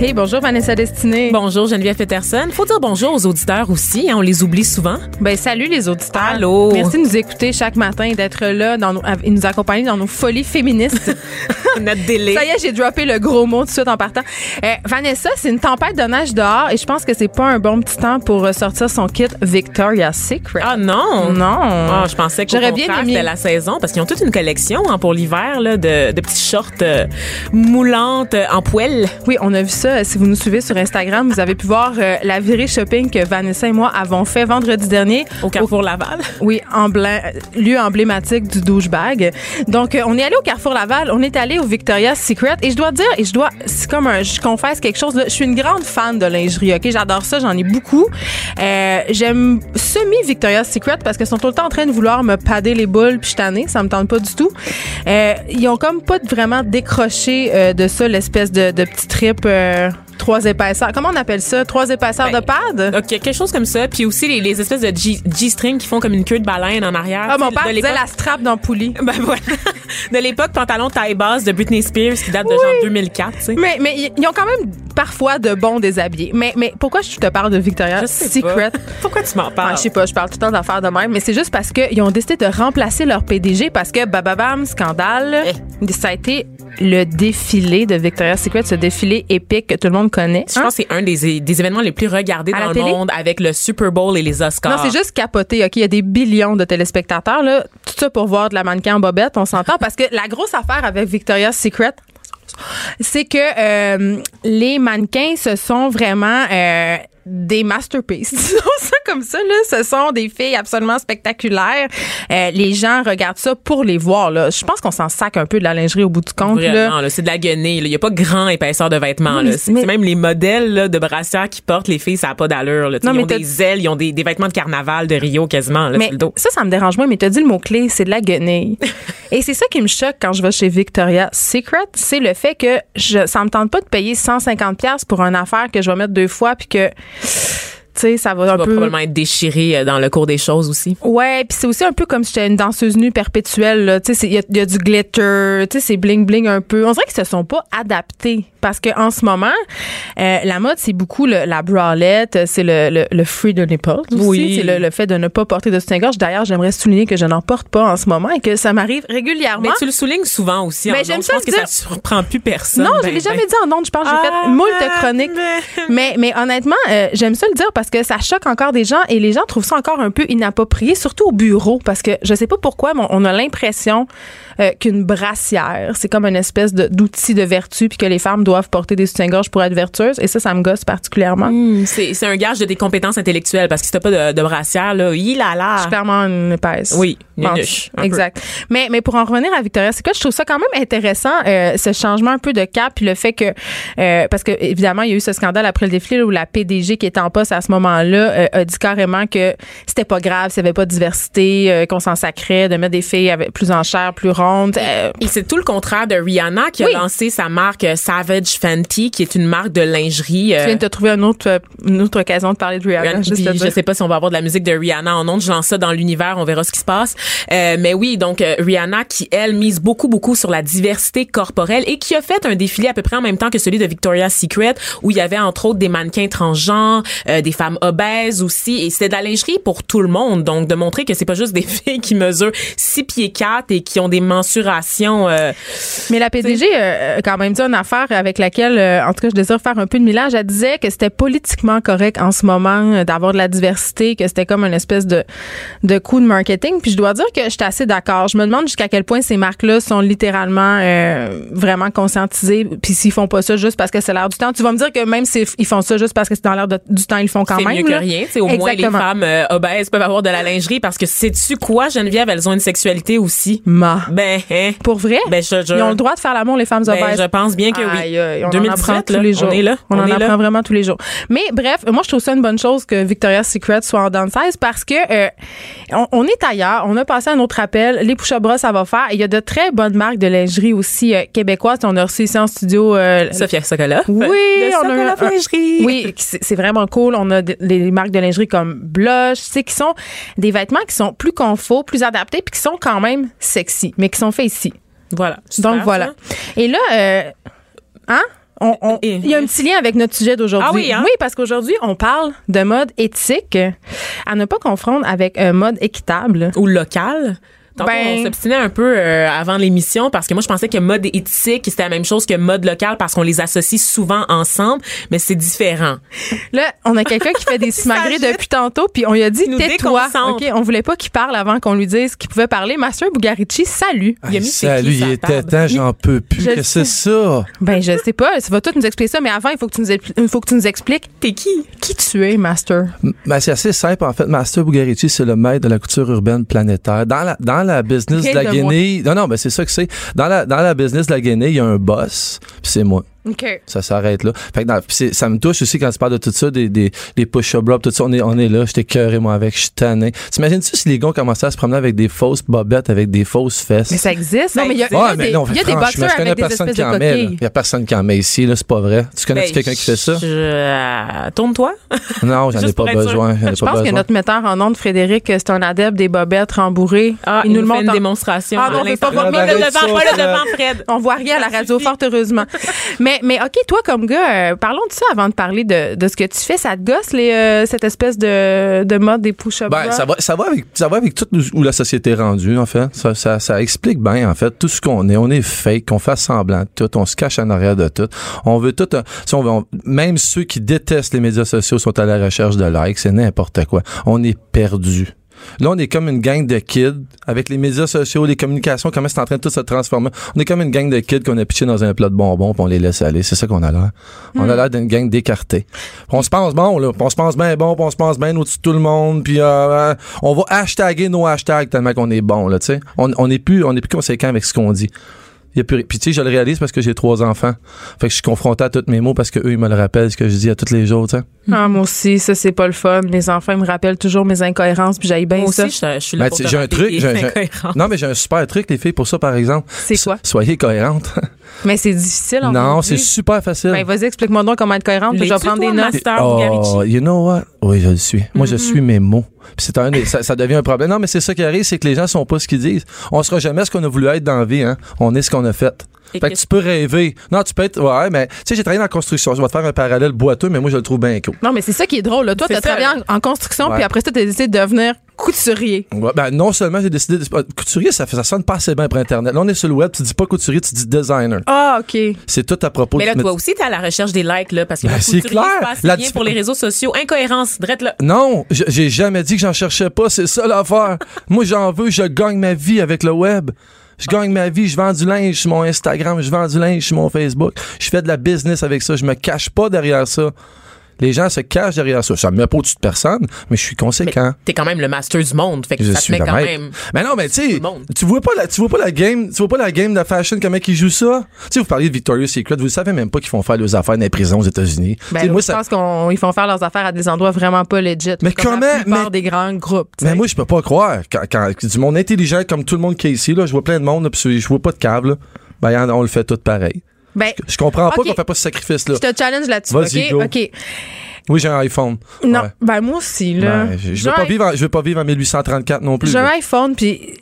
Hey, bonjour Vanessa Destinée. Bonjour Geneviève Peterson. Faut dire bonjour aux auditeurs aussi, hein, on les oublie souvent. Ben salut les auditeurs. Allô. Merci de nous écouter chaque matin et d'être là dans nos, et nous accompagner dans nos folies féministes. Notre délai. Ça y est, j'ai droppé le gros mot tout de suite en partant. Euh, Vanessa, c'est une tempête de neige dehors et je pense que c'est pas un bon petit temps pour sortir son kit Victoria's Secret. Ah non? non. Ah, je pensais que J'aurais bien aimé. la saison parce qu'ils ont toute une collection hein, pour l'hiver là, de, de petits shorts euh, moulantes euh, en poêle. Oui, on a vu ça. Si vous nous suivez sur Instagram, vous avez pu voir euh, la virée shopping que Vanessa et moi avons fait vendredi dernier. Au Carrefour Laval. Oui, emblé- lieu emblématique du douchebag. Donc, euh, on est allé au Carrefour Laval, on est allé au Victoria's Secret et je dois dire, et je dois, c'est comme un, je confesse quelque chose, là, je suis une grande fan de lingerie, ok? J'adore ça, j'en ai beaucoup. Euh, J'aime semi Victoria's Secret parce qu'ils sont tout le temps en train de vouloir me pader les boules puis je tannée, ça me tente pas du tout. Euh, ils ont comme pas vraiment décroché euh, de ça l'espèce de, de petit trip euh, care. Trois épaisseurs. Comment on appelle ça? Trois épaisseurs Ben, de pad? OK, quelque chose comme ça. Puis aussi les, les espèces de G-string qui font comme une queue de baleine en arrière. Ah, mon père de disait la strap dans Poulie. Ben voilà. De l'époque, pantalon taille basse de Britney Spears qui date de genre 2004, tu sais. Mais, mais ils ont quand même parfois de bons déshabillés. Mais, mais pourquoi je te parle de Victoria's Secret? pas. Pourquoi tu m'en Ah, parles? je sais pas, je parle tout le temps d'affaires de même, mais c'est juste parce qu'ils ont décidé de remplacer leur PDG parce que bababam, scandale, ça a été le défilé de Victoria's Secret, ce défilé épique que tout le monde connaît. Je Hein? pense que c'est un des, des événements les plus regardés À dans le télé? monde avec le Super Bowl et les Oscars. Non, c'est juste capoté. OK, il y a des billions de téléspectateurs. Là. Tout ça pour voir de la mannequin en bobette, on s'entend. Parce que la grosse affaire avec Victoria's Secret, c'est que euh, les mannequins, ce sont vraiment euh, des masterpieces. Disons ça comme ça. Là. Ce sont des filles absolument spectaculaires. Euh, les gens regardent ça pour les voir. Là. Je pense qu'on s'en sac un peu de la lingerie au bout du compte. là. Vraiment, là, c'est de la guenille. là. Il n'y a pas grand épaisseur de vêtements. Oui, là. C'est mais- même les modèles là, de brassières qui portent les filles, ça n'a pas d'allure. là. Non, Ils mais ont t'as- des ailes, ils ont des, des vêtements de carnaval de Rio quasiment là, Mais sur le dos. ça, ça me dérange moins, mais tu as dit le mot-clé, c'est de la guenille. Et c'est ça qui me choque quand je vais chez Victoria's Secret, c'est le fait que je, ça me tente pas de payer 150$ pièces pour une affaire que je vais mettre deux fois, puis que, Yeah. Sais, ça va Ça un va peu... probablement être déchiré euh, dans le cours des choses aussi. Ouais, puis c'est aussi un peu comme si j'étais une danseuse nue perpétuelle. là. Tu sais, il y, a- il y a du glitter, tu sais, c'est bling bling un peu. On dirait qu'ils se sont pas adaptés parce que en ce moment, euh, la mode c'est beaucoup le- la bralette, c'est le, le, le free the nipples aussi, Oui. c'est le, le fait de ne pas porter de soutien-gorge. D'ailleurs, j'aimerais souligner que je n'en porte pas en ce moment et que ça m'arrive régulièrement. Mais tu le soulignes souvent aussi. En j'aime ondes. Je ça pense le que dire. ça surprend plus personne. non, je ben, l'ai jamais ben. dit en ondes. Je pense que j'ai Ah, fait moult ben, chroniques. ben. Mais, mais honnêtement, euh, j'aime ça le dire parce que ça choque encore des gens et les gens trouvent ça encore un peu inapproprié, surtout au bureau, parce que je sais pas pourquoi, mais on a l'impression euh, qu'une brassière, c'est comme une espèce d'outil de, vertu, puis que les femmes doivent porter des soutiens-gorge pour être vertueuses. Et ça, ça me gosse particulièrement. Hmm, C'est un gage de tes compétences intellectuelles parce que si t'as pas de, de brassière, là, il a suis clairement une épaisse. Oui, Pense. nunuche, un peu. exact. Mais, mais pour en revenir à Victoria Secret, je trouve ça quand même intéressant, euh, ce changement un peu de cap, puis le fait que, euh, parce que évidemment, il y a eu ce scandale après le défilé là, où la PDG qui était en poste à ce moment-là euh, a dit carrément que c'était pas grave s'il n'y avait pas de diversité, euh, qu'on s'en sacrait, de mettre des filles avec plus en chair, plus rondes. Euh, Et c'est tout le contraire de Rihanna qui a Oui. lancé sa marque Savage Fenty, qui est une marque de lingerie. tu viens de te trouver une autre, une autre occasion de parler de Rihanna. Rihanna, juste puis je sais pas si on va avoir de la musique de Rihanna en ondes. Je lance ça dans l'univers, on verra ce qui se passe. Euh, mais oui, donc Rihanna qui elle mise beaucoup beaucoup sur la diversité corporelle et qui a fait un défilé à peu près en même temps que celui de Victoria's Secret où il y avait entre autres des mannequins transgenres, euh, des femmes obèses aussi. Et c'est de la lingerie pour tout le monde. Donc, de montrer que c'est pas juste des filles qui mesurent 6 pieds 4 et qui ont des mensurations. euh, Mais la PDG euh, a quand même dit une affaire avec laquelle, euh, en tout cas, je désire faire un peu de millage. Elle disait que c'était politiquement correct en ce moment euh, d'avoir de la diversité, que c'était comme une espèce de, de coup de marketing. Puis je dois dire que j'étais assez d'accord. Je me demande jusqu'à quel point ces marques-là sont littéralement euh, vraiment conscientisées. Puis s'ils font pas ça juste parce que c'est l'air du temps. Tu vas me dire que même s'ils ils font ça juste parce que c'est dans l'air du temps, ils le font quand c'est même. mieux que rien. Au moins les femmes euh, obèses peuvent avoir de la lingerie parce que sais-tu quoi, Geneviève, elles ont une sexualité aussi. Ma. Ben, hein? Pour vrai? Ben, je, je- Ils ont le droit de faire l'amour, les femmes ben, obèses. je pense bien que oui. Aïe, aïe, on en 2017, apprend tous les jours. On est là. On, en apprend là. vraiment tous les jours. Mais bref, moi je trouve ça une bonne chose que Victoria's Secret soit en downsize parce que euh, on, on est ailleurs. On a passé un autre appel. Les push bras ça va faire. Il y a de très bonnes marques de lingerie aussi euh, québécoises. On a reçu ici en studio. euh, Sophia Sokola. oui, de on a lingerie. oui, c'est c'est vraiment cool. On a de- les marques de lingerie comme Blush, tu sais, qui sont des vêtements qui sont plus confort, plus adaptés, puis qui sont quand même sexy, mais qui sont faits ici. Voilà. Super, Donc voilà. ça. Et là, euh, hein? On- on- Et- Il y a un petit lien avec notre sujet d'aujourd'hui. Ah oui, hein? parce qu'aujourd'hui, on parle de mode éthique à ne pas confondre avec un mode équitable. Ou local. Tantôt, Ben- on s'obstinait un peu euh, avant l'émission parce que moi, je pensais que mode éthique, c'était la même chose que mode local parce qu'on les associe souvent ensemble, mais c'est différent. Là, on a quelqu'un qui fait des simagrées depuis tantôt, puis on lui a dit tais-toi. OK, on voulait pas qu'il parle avant qu'on lui dise qu'il pouvait parler. Master Bugarici, salut. Il a mis ses Salut, il était temps, j'en peux plus. Je Qu'est-ce que c'est ça? Ben, je sais pas, ça va tout nous expliquer ça, mais avant, il faut que tu nous, faut que tu nous expliques T'es qui? qui tu es, Master? Ben, c'est assez simple, en fait. Master Bugarici, c'est le maître de la couture urbaine planétaire. Dans la, dans la business de la guenille, non, non, ben, c'est ça que c'est. Dans la, dans la business de la guenille, il y a un boss, puis c'est moi. Ça s'arrête là. Fait que dans- ça me touche aussi quand tu parles de tout ça, des, des, des push-up bras, tout ça. On est, on est là, j'étais cœuré, moi, avec, je suis tanné. T'imagines-tu si les gars commençaient à se promener avec des fausses bobettes, avec des fausses fesses? Mais ça existe. Non, mais il y a, il y a mais des, non, il y a des boxeurs je connais avec des personne espèces qui de coquilles. Il y a personne qui en met ici, là, c'est pas vrai. Tu connais Ben, quelqu'un qui fait ça? je- euh, Tourne-toi. Non, j'en ai pas besoin. Ai Je pas pense que notre metteur en ondes, Frédéric, c'est un adepte des bobettes rembourrées. Ah, il nous le montre une démonstration. Ah on veut pas le devant, Fred. On voit rien à la radio, fort heureusement. mais, mais OK, toi, comme gars, euh, parlons de ça avant de parler de, de ce que tu fais. Ça te gosse, les, euh, cette espèce de, de mode des push-up Ben, ça va, ça va avec, ça va avec tout où la société est rendue, en fait. Ça, ça, ça explique bien, en fait, tout ce qu'on est. On est fake, qu'on fait semblant de tout, on se cache en arrière de tout. On veut tout, un- si on veut, on- même ceux qui détestent les médias sociaux sont à la recherche de likes, c'est n'importe quoi. On est perdu. Là, on est comme une gang de kids avec les médias sociaux, les communications, comment c'est en train de tout se transformer. On est comme une gang de kids qu'on a pitché dans un plat de bonbons puis on les laisse aller. C'est ça qu'on a l'air. On a l'air d'une gang d'écartés. On se pense bon, là. On se pense bien bon, on se pense bien au-dessus de tout le monde. Puis euh, euh, on va hashtaguer nos hashtags tellement qu'on est bon, là, tu sais. On on est plus, on est plus conséquent avec ce qu'on dit. Il y a plus, puis tu sais, je le réalise parce que j'ai trois enfants. Fait que je suis confronté à tous mes mots parce que eux, ils me le rappellent, ce que je dis à tous les jours, tu sais. Ah, moi aussi, ça, c'est pas le fun. Les enfants ils me rappellent toujours mes incohérences, puis j'aille bien Moi ça. aussi, je, je suis là Ben, pour j'ai un truc, j'ai-. Non, mais j'ai un super truc, les filles, pour ça, par exemple. C'est quoi? So- Soyez cohérentes. Mais c'est difficile, en non, c'est super facile. Ben, vas-y, explique-moi donc comment être cohérente, puis je vais prendre des notes. Master Oh, you know what? Oui, je le suis. Moi, Mm-hmm. je suis mes mots. C'est un, ça devient un problème. Non, mais c'est ça qui arrive, c'est que les gens sont pas ce qu'ils disent. On sera jamais ce qu'on a voulu être dans la vie, hein. On est ce qu'on a fait. Et Fait que tu peux rêver. Non, tu peux être, ouais, mais, tu sais, j'ai travaillé dans la construction. Je vais te faire un parallèle boiteux, mais moi, je le trouve bien cool. Non, mais c'est ça qui est drôle. Là. Toi, t'as ça, travaillé en, en construction, Ouais. puis après ça, t'as décidé de devenir couturier. Ouais, ben, non seulement j'ai décidé de, couturier, ça fait, ça sonne pas assez bien pour Internet. Là, on est sur le web, tu dis pas couturier, tu dis designer. Ah, OK. C'est tout à propos Mais là, de- toi aussi, t'es à la recherche des likes, là, parce que Ben, c'est clair. La bien dif- pour les réseaux sociaux. Incohérence, drette là. Non, j'ai jamais dit que j'en cherchais pas, c'est ça l'affaire. Moi, j'en veux, je gagne ma vie avec le web. Je gagne ma vie, je vends du linge sur mon Instagram, je vends du linge sur mon Facebook. Je fais de la business avec ça, je me cache pas derrière ça. Les gens se cachent derrière ça. Ça me met pas au-dessus de personne, mais je suis conséquent. T'es quand même le master du monde, fait que Je ça te suis met quand maître. même. Mais non, mais tu tu vois pas la, tu vois pas la game, tu vois pas la game de fashion comment ils jouent ça? Tu sais, vous parliez de Victoria's Secret, vous savez même pas qu'ils font faire leurs affaires dans les prisons aux États-Unis. Ben, moi, je ça- pense qu'ils font faire leurs affaires à des endroits vraiment pas legit. Mais comme comment- mais- des grands groupes. Mais moi, je peux pas croire. Quand, quand du monde intelligent comme tout le monde qui est ici, là, je vois plein de monde, là, puis je vois pas de câble, là. Ben, on le fait tout pareil. Ben, Je comprends pas qu'on fait pas ce sacrifice-là. je te challenge là-dessus. Vas-y, OK? Oui, j'ai un iPhone. Non, Ouais. ben, moi aussi, là. Ben, je, je veux pas vivre, en- je veux pas vivre en 1834 non plus. J'ai un iPhone, puis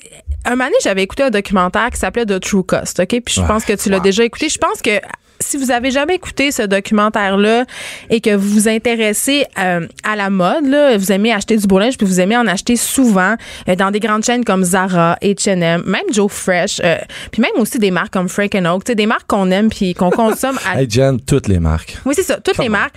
un moment j'avais écouté un documentaire qui s'appelait The True Cost, OK? Puis je Ouais. pense que tu l'as déjà écouté. Je pense que si vous avez jamais écouté ce documentaire-là et que vous vous intéressez euh, à la mode, là, vous aimez acheter du beau linge, puis vous aimez en acheter souvent euh, dans des grandes chaînes comme Zara, H&M, même Joe Fresh, euh, puis même aussi des marques comme Frank Oak, des marques qu'on aime puis qu'on consomme à Hey, Jen, toutes les marques. oui, c'est ça, toutes les marques.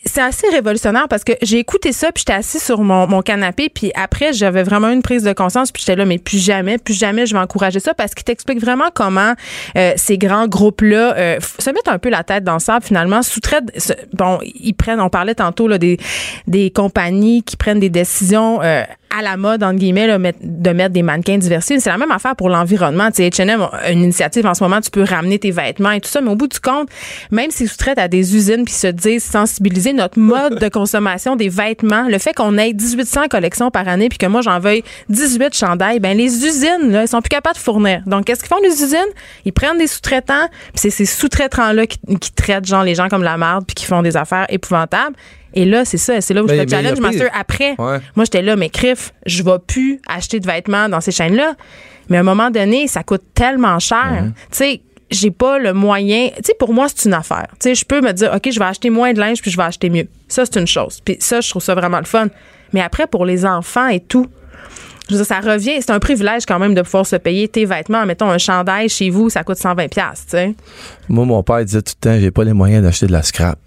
Euh, c'est assez révolutionnaire parce que j'ai écouté ça puis j'étais assis sur mon, mon canapé puis après j'avais vraiment une prise de conscience puis j'étais là mais plus jamais plus jamais je vais encourager ça parce qu'il t'explique vraiment comment euh, ces grands groupes là se mettent un peu la tête dans le sable finalement sous-traitent bon ils prennent on parlait tantôt là des des compagnies qui prennent des décisions euh, à la mode entre guillemets là, de mettre des mannequins diversifiés. C'est la même affaire pour l'environnement. Tu sais H&M une initiative en ce moment tu peux ramener tes vêtements et tout ça mais au bout du compte même s'ils sous-traitent à des usines puis se disent sensibiliser notre mode de consommation des vêtements le fait qu'on ait 1800 collections par année puis que moi j'en veuille 18 chandails ben les usines là ils sont plus capables de fournir donc qu'est-ce qu'ils font les usines? Ils prennent des sous-traitants puis c'est ces sous-traitants là qui, qui traitent genre les gens comme la merde puis qui font des affaires épouvantables et là, c'est ça, c'est là où Mais- je te challenge. Master. Après, Ouais. moi, j'étais là, mais crif, je vais plus acheter de vêtements dans ces chaînes-là. Mais à un moment donné, ça coûte tellement cher. Mhm. Tu sais, j'ai pas le moyen. Tu sais, pour moi, c'est une affaire. Tu sais, je peux me dire, OK, je vais acheter moins de linge puis je vais acheter mieux. Ça, c'est une chose. Puis ça, je trouve ça vraiment le fun. Mais après, pour les enfants et tout, je veux dire, ça revient. C'est un privilège quand même de pouvoir se payer tes vêtements. Mettons, un chandail chez vous, ça coûte 120$, tu sais. Moi, mon père disait tout le temps, j'ai pas les moyens d'acheter de la scrap.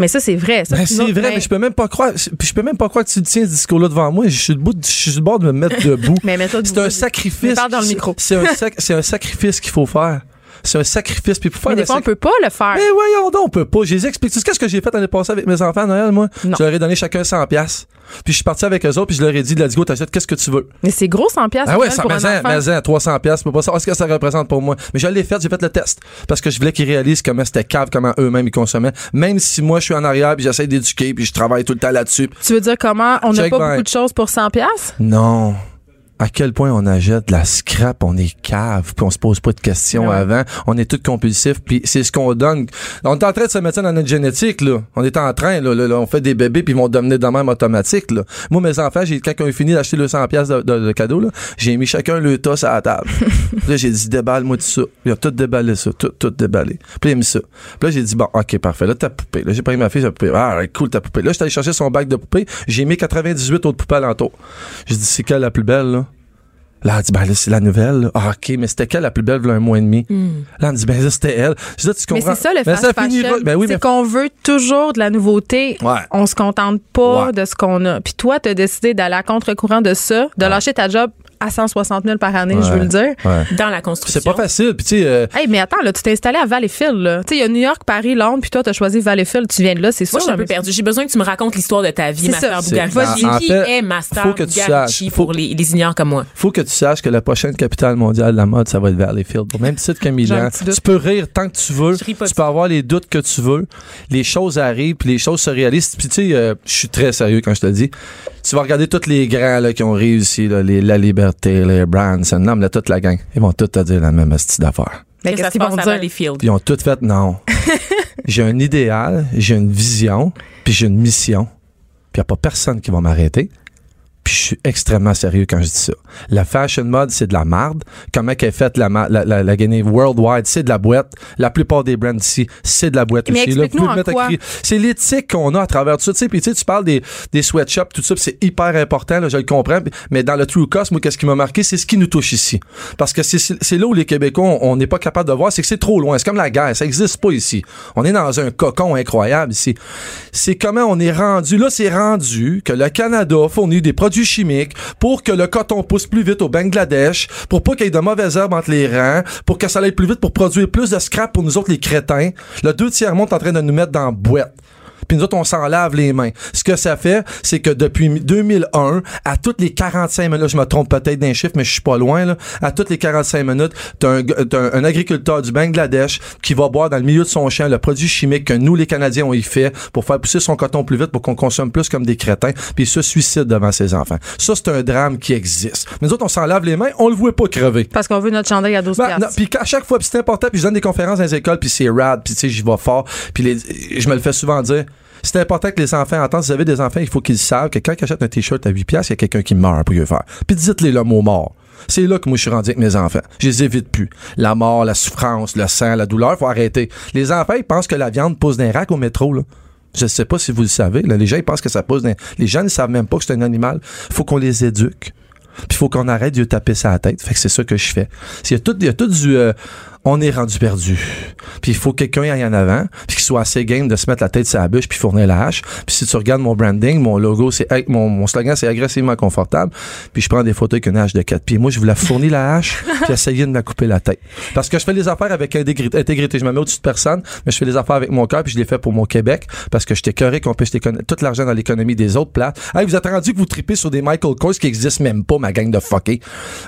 Mais ça, c'est vrai. Ça, Ben, c'est vrai, mais je peux même pas croire, je peux même pas croire que tu tiens ce discours-là devant moi. Je suis le bout, de- je suis le bord de me mettre debout. Mais mets-toi c'est debout. un sacrifice. Mais dans le micro. C'est un, sac- c'est un sacrifice qu'il faut faire. C'est un sacrifice. Puis pour faire Mais des fois, on peut pas le faire. Mais voyons donc, on peut pas. Je les explique. Tu sais ce que j'ai fait l'année passée avec mes enfants à Noël, moi? Non. Je leur ai donné chacun 100 pièces. Puis je suis parti avec eux autres, puis je leur ai dit, let's go, t'achètes qu'est-ce que tu veux? Mais c'est gros 100 pièces Ah ouais, ça, mais mais en, 300 pièces, peux pas savoir ce que ça représente pour moi. Mais je l'ai fait, j'ai fait le test parce que je voulais qu'ils réalisent comment c'était cave, comment eux-mêmes ils consommaient. Même si moi je suis en arrière, puis j'essaie d'éduquer, puis je travaille tout le temps là-dessus. Tu veux dire comment on n'a pas beaucoup de choses pour 100 pièces Non. À quel point on achète de la scrap, on est cave, puis on se pose pas de questions Ouais. avant. On est tous compulsifs, puis c'est ce qu'on donne. On est en train de se mettre ça dans notre génétique, là. On est en train, là, là, là, on fait des bébés, puis ils vont devenir de même automatique, là. Moi, mes enfants, j'ai, quand ils ont fini d'acheter le 100 pièces de, de, de cadeaux, là, j'ai mis chacun le tas à la table. Là, j'ai dit, déballe-moi tout ça. Ils ont tout déballé ça, tout, tout déballé. Puis il a mis ça. Puis là, j'ai dit, bon, ok, parfait. Là, ta poupée. Là, j'ai pris ma fille, sa poupée. Ah, cool, ta poupée. Là, j'étais allé chercher son bac de poupée. J'ai mis 98 autres poupées alentour. J'ai dit, c'est quelle la plus belle, là? Là, elle dit, ben là, c'est la nouvelle. là. Ah, OK, mais c'était quelle la plus belle, voilà un mois et demi? Là, on dit, ben là, c'était elle. Je dis, là, tu Mais comprends? c'est ça le Ben, fast fashion. Ben oui, c'est mais qu'on veut toujours de la nouveauté. Ouais. On se contente pas Ouais. de ce qu'on a. Puis toi, tu as décidé d'aller à contre-courant de ça, de lâcher ta job à 160 000 par année, je veux le dire. Ouais. Dans la construction. C'est pas facile. Puis, tu sais, euh, Hey, mais attends, là, tu t'es installé à Valleyfield, là. Tu sais, il y a New York, Paris, Londres, puis toi, tu as choisi Valleyfield. Tu viens de là, c'est sûr. Moi, je suis un peu perdue. J'ai besoin que tu me racontes l'histoire de ta vie, C'est Master ça. Bugarici. Qui fait, est Master faut que tu saches. pour Faut- les, les ignorants comme moi? faut que tu saches que la prochaine capitale mondiale de la mode, ça va être Valleyfield. Au même titre que Milan. Tu peux rire tant que tu veux. Je ris pas Tu peux avoir les doutes que tu veux. Les choses arrivent, puis les choses se réalisent. Puis tu sais, euh, je suis très sérieux quand je te le dis. Tu vas regarder tous les grands là, qui ont réussi, là, les La Liberté, les Branson, non, mais là, toute la gang. Ils vont tous te dire la même style d'affaires. Mais Qu'est-ce qu'ils vont dire? Puis ils ont toutes fait non. j'ai un idéal, j'ai une vision, puis j'ai une mission. Puis il n'y a pas personne qui va m'arrêter. Puis je suis extrêmement sérieux quand je dis ça. La fashion mode, c'est de la marde. Comment qu'elle est faite la, la, la, la Guinée worldwide, c'est de la boîte. La plupart des brands ici, c'est de la boîte Mais aussi. Là, vous en quoi? C'est l'éthique qu'on a à travers tout ça. Tu sais, puis tu sais, tu parles des, des sweatshops, tout ça, c'est hyper important, là, je le comprends. Mais dans le true cost, moi, qu'est-ce qui m'a marqué, c'est ce qui nous touche ici. Parce que c'est c'est là où les Québécois, on- n'est pas capable de voir, c'est que c'est trop loin. C'est comme la guerre, ça existe pas ici. On est dans un cocon incroyable ici. C'est comment on est rendu. Là, c'est rendu que le Canada fournit des produits chimiques pour que le coton pousse plus vite au Bangladesh, pour pas qu'il y ait de mauvaises herbes entre les rangs, pour que ça aille plus vite pour produire plus de scrap pour nous autres les crétins. Le deux tiers monde est en train de nous mettre dans la boîte. Puis nous autres, on s'en lave les mains. Ce que ça fait, c'est que depuis 2001, à toutes les 45 minutes, je me trompe peut-être d'un chiffre, mais je suis pas loin, là, à toutes les 45 minutes, t'as un, agriculteur du Bangladesh qui va boire dans le milieu de son champ le produit chimique que nous, les Canadiens, on y fait pour faire pousser son coton plus vite pour qu'on consomme plus comme des crétins, puis il se suicide devant ses enfants. Ça, c'est un drame qui existe. Mais nous autres, on s'en lave les mains, on le voit pas crever. Parce qu'on veut notre chandail à 12 Ben, non, puis à chaque fois, c'est important, puis je donne des conférences dans les écoles, puis c'est rad, puis tu sais, j'y vais fort, puis je me le fais souvent dire. C'est important que les enfants entendent. Si vous avez des enfants, il faut qu'ils savent que quand ils achètent un t-shirt à 8 piastres, il y a quelqu'un qui meurt pour y faire. Puis dites-les le mot mort. C'est là que moi je suis rendu avec mes enfants. Je les évite plus. La mort, la souffrance, le sang, la douleur, faut arrêter. Les enfants, ils pensent que la viande pousse d'un rack au métro, là. Je sais pas si vous le savez. Les gens, ils pensent que ça pousse d'un... Les gens ne savent même pas que c'est un animal. Faut qu'on les éduque. Puis faut qu'on arrête de taper ça à la tête. Fait que c'est ça que je fais. Il y a tout, il y a tout du... euh, on est rendu perdu. Puis il faut que quelqu'un aille en avant, puis qu'il soit assez game de se mettre la tête sur la bûche puis fournir la hache. Puis si tu regardes mon branding, mon logo, c'est mon, mon slogan, c'est agressivement confortable. Puis je prends des photos avec une hache de 4 pieds. Moi, je vous la fournis la hache, puis essayer de me la couper la tête. Parce que je fais les affaires avec intégrité. Je me mets au-dessus de personne, mais je fais les affaires avec mon cœur, puis je les fais pour mon Québec, parce que j'étais curé qu'on puisse écono- tout l'argent dans l'économie des autres places. Hey, vous êtes rendu que vous tripez sur des Michael Kors qui existent même pas, ma gang de fuckés.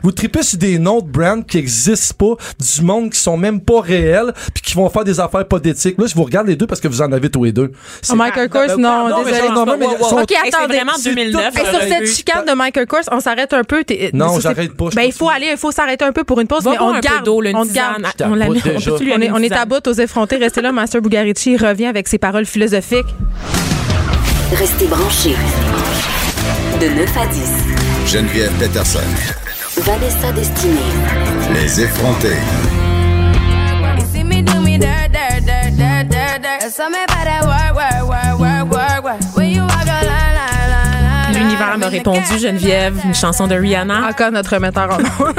Vous tripez sur des noms de brands qui existent pas, du monde qui sont même pas réels, puis qui vont faire des affaires pas d'éthique. Là, je vous regarde les deux parce que vous en avez tous les deux. Oh, Michael Kors, non, Pardon, mais désolé. Non, non, mais wow, wow, sont- wow. Ok, Hey, c'est attendez. vraiment C'est 2009. tout- Hey, sur cette chicane de Michael Kors, on s'arrête un peu. T'es- Non, j'arrête pas, Ben, il faut aller, il faut s'arrêter un peu pour une pause, Va mais on garde. On garde. On la on est, à bout aux effrontés. Restez là, Master Bugarici revient avec ses paroles philosophiques. Restez branchés. De 9 à 10. Geneviève Peterson. Vanessa Destinée. Les effrontés. L'univers m'a répondu, Geneviève, une chanson de Rihanna. Encore notre remetteur en.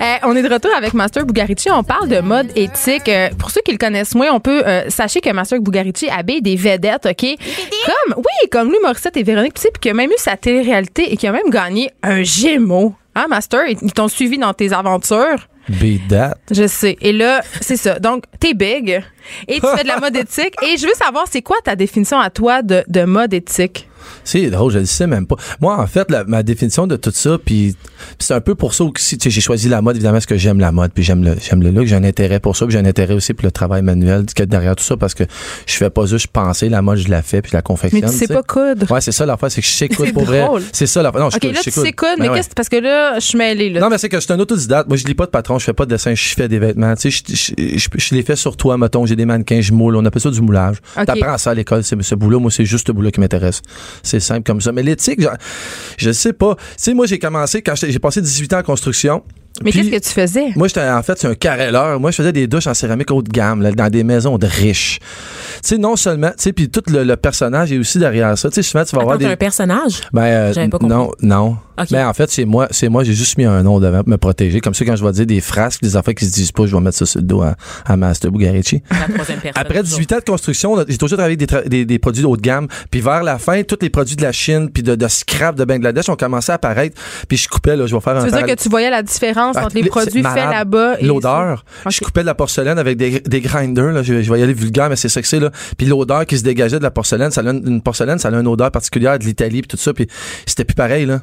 Eh, on est de retour avec Master Bugarici. On parle de mode éthique. Euh, pour ceux qui le connaissent moins, on peut euh, sachez que Master Bugarici habille des vedettes, ok? Comme oui, comme Louis Morissette et Véronique Petit, puis qui a même eu sa télé-réalité et qui a même gagné un Gémeaux. Hein, Master? Ils t'ont suivi dans tes aventures? Beat that. Je sais. Et là, c'est ça. Donc, t'es big et tu fais de la mode éthique. Et je veux savoir, c'est quoi ta définition à toi de, de mode éthique? C'est drôle, je le sais même pas. Moi, en fait, la- ma définition de tout ça, puis c'est un peu pour ça aussi, tu sais, j'ai choisi la mode, évidemment, parce que j'aime la mode, puis j'aime le, j'aime le look, j'ai un intérêt pour ça, puis j'ai un intérêt aussi pour le travail manuel a derrière tout ça, parce que je fais pas juste penser, la mode, je la fais, puis je la Mais confectionne. tu sais sais. pas coudre. Ouais, c'est ça l'affaire, c'est que je sais coudre pour vrai. C'est ça l'affaire. Non, je là, sais tu sais coudre. coudre, mais Ben ouais. qu'est-ce parce que là, je suis mêlée, là. Non, mais c'est que je suis un autodidacte. Moi, je lis pas de patron, je fais pas de dessin, je fais des vêtements. Tu sais, je, je, je, les fais sur toi, mettons, j'ai des mannequins, je moule. On appelle ça du moulage. Ok. T'apprends ça à l'école, c'est ce boulot. Moi, c'est juste ce boulot qui m'intéresse. C'est simple comme ça. Mais l'éthique, je sais pas. Tu sais, moi, j'ai commencé quand j'ai passé 18 ans en construction. Mais qu'est-ce que tu faisais? moi, j'étais en fait c'est un carreleur. Moi, je faisais des douches en céramique haut de gamme, là, dans des maisons de riches. Tu sais, non seulement, tu sais, puis tout le, le personnage est aussi derrière ça. Tu sais, souvent, tu vas Attends, avoir des. un personnage? Ben, euh, pas non, non. Ok. Ben, en fait, c'est moi, c'est moi, j'ai juste mis un nom devant pour me protéger. Comme ça, quand je vais dire des phrases, des affaires qui se disent pas, je vais mettre ça sur le dos à, à Master Bugarici. Après 18 ans de construction, j'ai toujours travaillé avec des, tra- des, des produits haut de gamme. Puis vers la fin, tous les produits de la Chine puis de, de scrap de Bangladesh ont commencé à apparaître. Puis je coupais, là, je vais faire un Tu veux dire que tu voyais la différence Ah, entre les produits faits là-bas et L'odeur. Ok. Je coupais de la porcelaine avec des, des grinders. Là. Je, je vais y aller vulgaire, mais c'est ça que c'est. Là. Puis l'odeur qui se dégageait de la porcelaine, ça a une, une porcelaine, ça a une odeur particulière de l'Italie puis tout ça. Puis c'était plus pareil. là.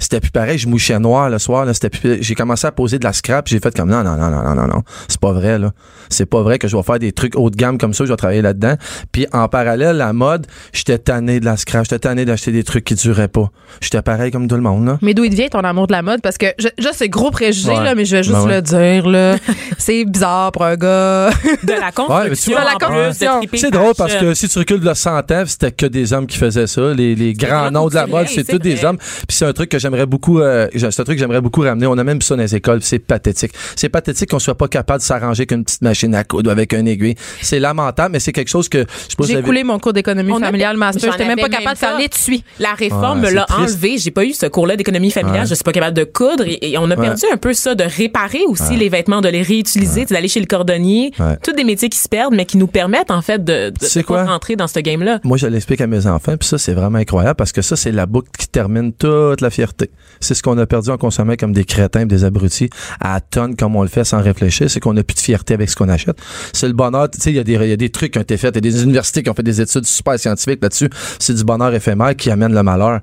C'était plus pareil, je mouchais noir le soir, là, c'était plus, j'ai commencé à poser de la scrap, j'ai fait comme non non non non non non non, c'est pas vrai là. C'est pas vrai que je vais faire des trucs haut de gamme comme ça, je vais travailler là-dedans. Puis en parallèle la mode, j'étais tanné de la scrap, j'étais tanné d'acheter des trucs qui duraient pas. J'étais pareil comme tout le monde là. Mais d'où il vient ton amour de la mode? Parce que, je, je c'est gros préjugé, Ouais. là, mais je vais juste Ben ouais. le dire, là. c'est bizarre pour un gars. De la Ouais, mais tu construction. vois, De la construction. C'est drôle parce que si tu recules de 100 ans, c'était que des hommes qui faisaient ça. Les, les grands grand noms de la mode, c'est tous des hommes. Puis c'est un truc que j'aimerais beaucoup, euh, c'est un truc que j'aimerais beaucoup ramener. On a même ça dans les écoles, c'est pathétique. C'est pathétique qu'on soit pas capable de s'arranger qu'une petite machine à coudre ou avec un aiguille. C'est lamentable, mais c'est quelque chose que je pense J'ai coulé mon cours d'économie familiale master. J'étais même pas capable même de faire pas. l'étui. La réforme Ouais, me l'a c'est triste. enlevé. J'ai pas eu ce cours-là d'économie familiale. Ouais. Je suis pas capable de coudre et, et on a perdu un peu ça de réparer aussi les vêtements, de les réutiliser, d'aller chez le cordonnier. Ouais. Tous des métiers qui se perdent, mais qui nous permettent en fait de, quoi? rentrer dans ce game-là. Moi, je l'explique à mes enfants, puis ça, c'est vraiment incroyable parce que ça, c'est la boucle qui termine toute la fierté. C'est ce qu'on a perdu en consommant comme des crétins, des abrutis, à tonnes comme on le fait sans réfléchir. C'est qu'on a plus de fierté avec ce qu'on achète. C'est le bonheur. Tu sais, il y, a des- trucs qui ont été faits. Il y a des universités qui ont fait des études super scientifiques là-dessus. C'est du bonheur éphémère qui amène le malheur.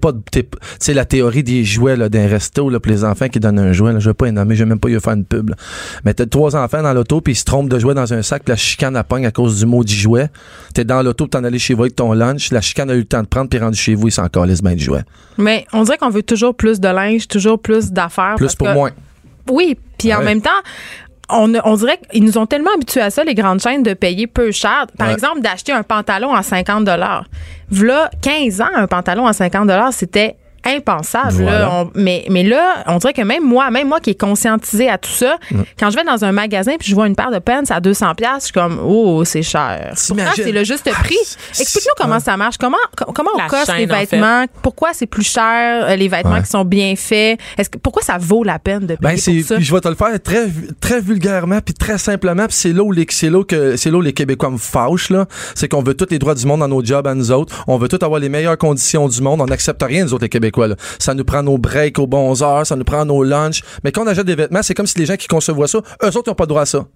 Pas, de- t'es- tu sais, la théorie des jouets d'un resto là, pour les enfants qui donnent un jouet. Là, je vais pas les nommer, je vais même pas y faire une pub. Mais t'as trois enfants dans l'auto, puis ils se trompent de jouet dans un sac, la chicane à pogne à cause du maudit jouet. T'es dans l'auto, t'en allais chez vous avec ton lunch. La chicane a eu le temps de prendre, puis rendu chez vous, ils s'en calissent bien du jouet. Mais on dirait qu'on veut toujours plus de linge, toujours plus d'affaires. Plus parce pour que- moins. Oui, puis en même temps, on, on dirait qu'ils nous ont tellement habitués à ça, les grandes chaînes, de payer peu cher. Par Ouais. exemple, d'acheter un pantalon à 50 V'là 15 ans, un pantalon à 50 c'était impensable. Voilà. là. On- mais, mais là, on dirait que même moi, même moi qui est conscientisé à tout ça, Mm. quand je vais dans un magasin puis je vois une paire de pants à 200 pièces, je suis comme oh, c'est cher. Pourtant, c'est le juste prix. c'est- Explique-nous comment ça marche. Comment co- comment on coste les chaîne, en fait. vêtements? Pourquoi c'est plus cher euh, les vêtements Ouais. qui sont bien faits? Est-ce que pourquoi ça vaut la peine de payer Ben c'est pour ça? je vais te le faire très très vulgairement puis très simplement puis c'est là où les c'est là que c'est là où les Québécois me fâchent là, c'est qu'on veut tous les droits du monde dans nos jobs à nous autres, on veut tous avoir les meilleures conditions du monde, on n'accepte rien nous autres les Québécois là. Ça nous prend nos breaks aux bons heures, ça nous prend nos lunchs, mais quand on achète des vêtements, c'est comme si les gens qui concevoient ça, eux autres ils ont pas droit à ça.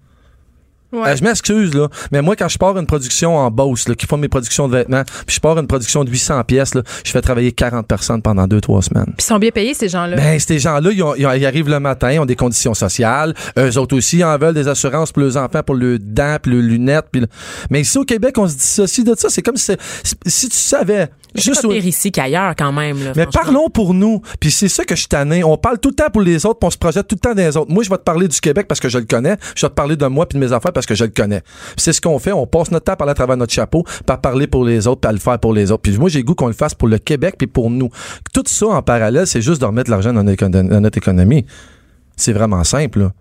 Ouais. Euh, je m'excuse, là, mais moi, quand je pars une production en Beauce, là, qui font mes productions de vêtements, puis je pars une production de 800 pièces, là, je fais travailler 40 personnes pendant 2-3 semaines. Puis ils sont bien payés ces gens-là. Ben, ces gens-là, ils, ils ils arrivent le matin, ils ont des conditions sociales. Eux autres aussi en veulent des assurances pour leurs enfants, pour leurs dents, pour leurs lunettes. Puis le- Mais ici, au Québec, on se dissocie de ça. C'est comme si, si tu savais... Juste pas au- pire ici qu'ailleurs, quand même. Là, mais parlons pour nous. Puis c'est ça que je suis tanné. On parle tout le temps pour les autres, puis on se projette tout le temps des autres. Moi, je vais te parler du Québec parce que je le connais. Je vais te parler de moi puis de mes affaires parce que je le connais. C'est ce qu'on fait. On passe notre temps à parler à travers notre chapeau, par parler pour les autres, à le faire pour les autres. Puis moi, j'ai goût qu'on le fasse pour le Québec puis pour nous. Tout ça en parallèle, c'est juste de remettre de l'argent dans, dans notre économie. C'est vraiment simple, là.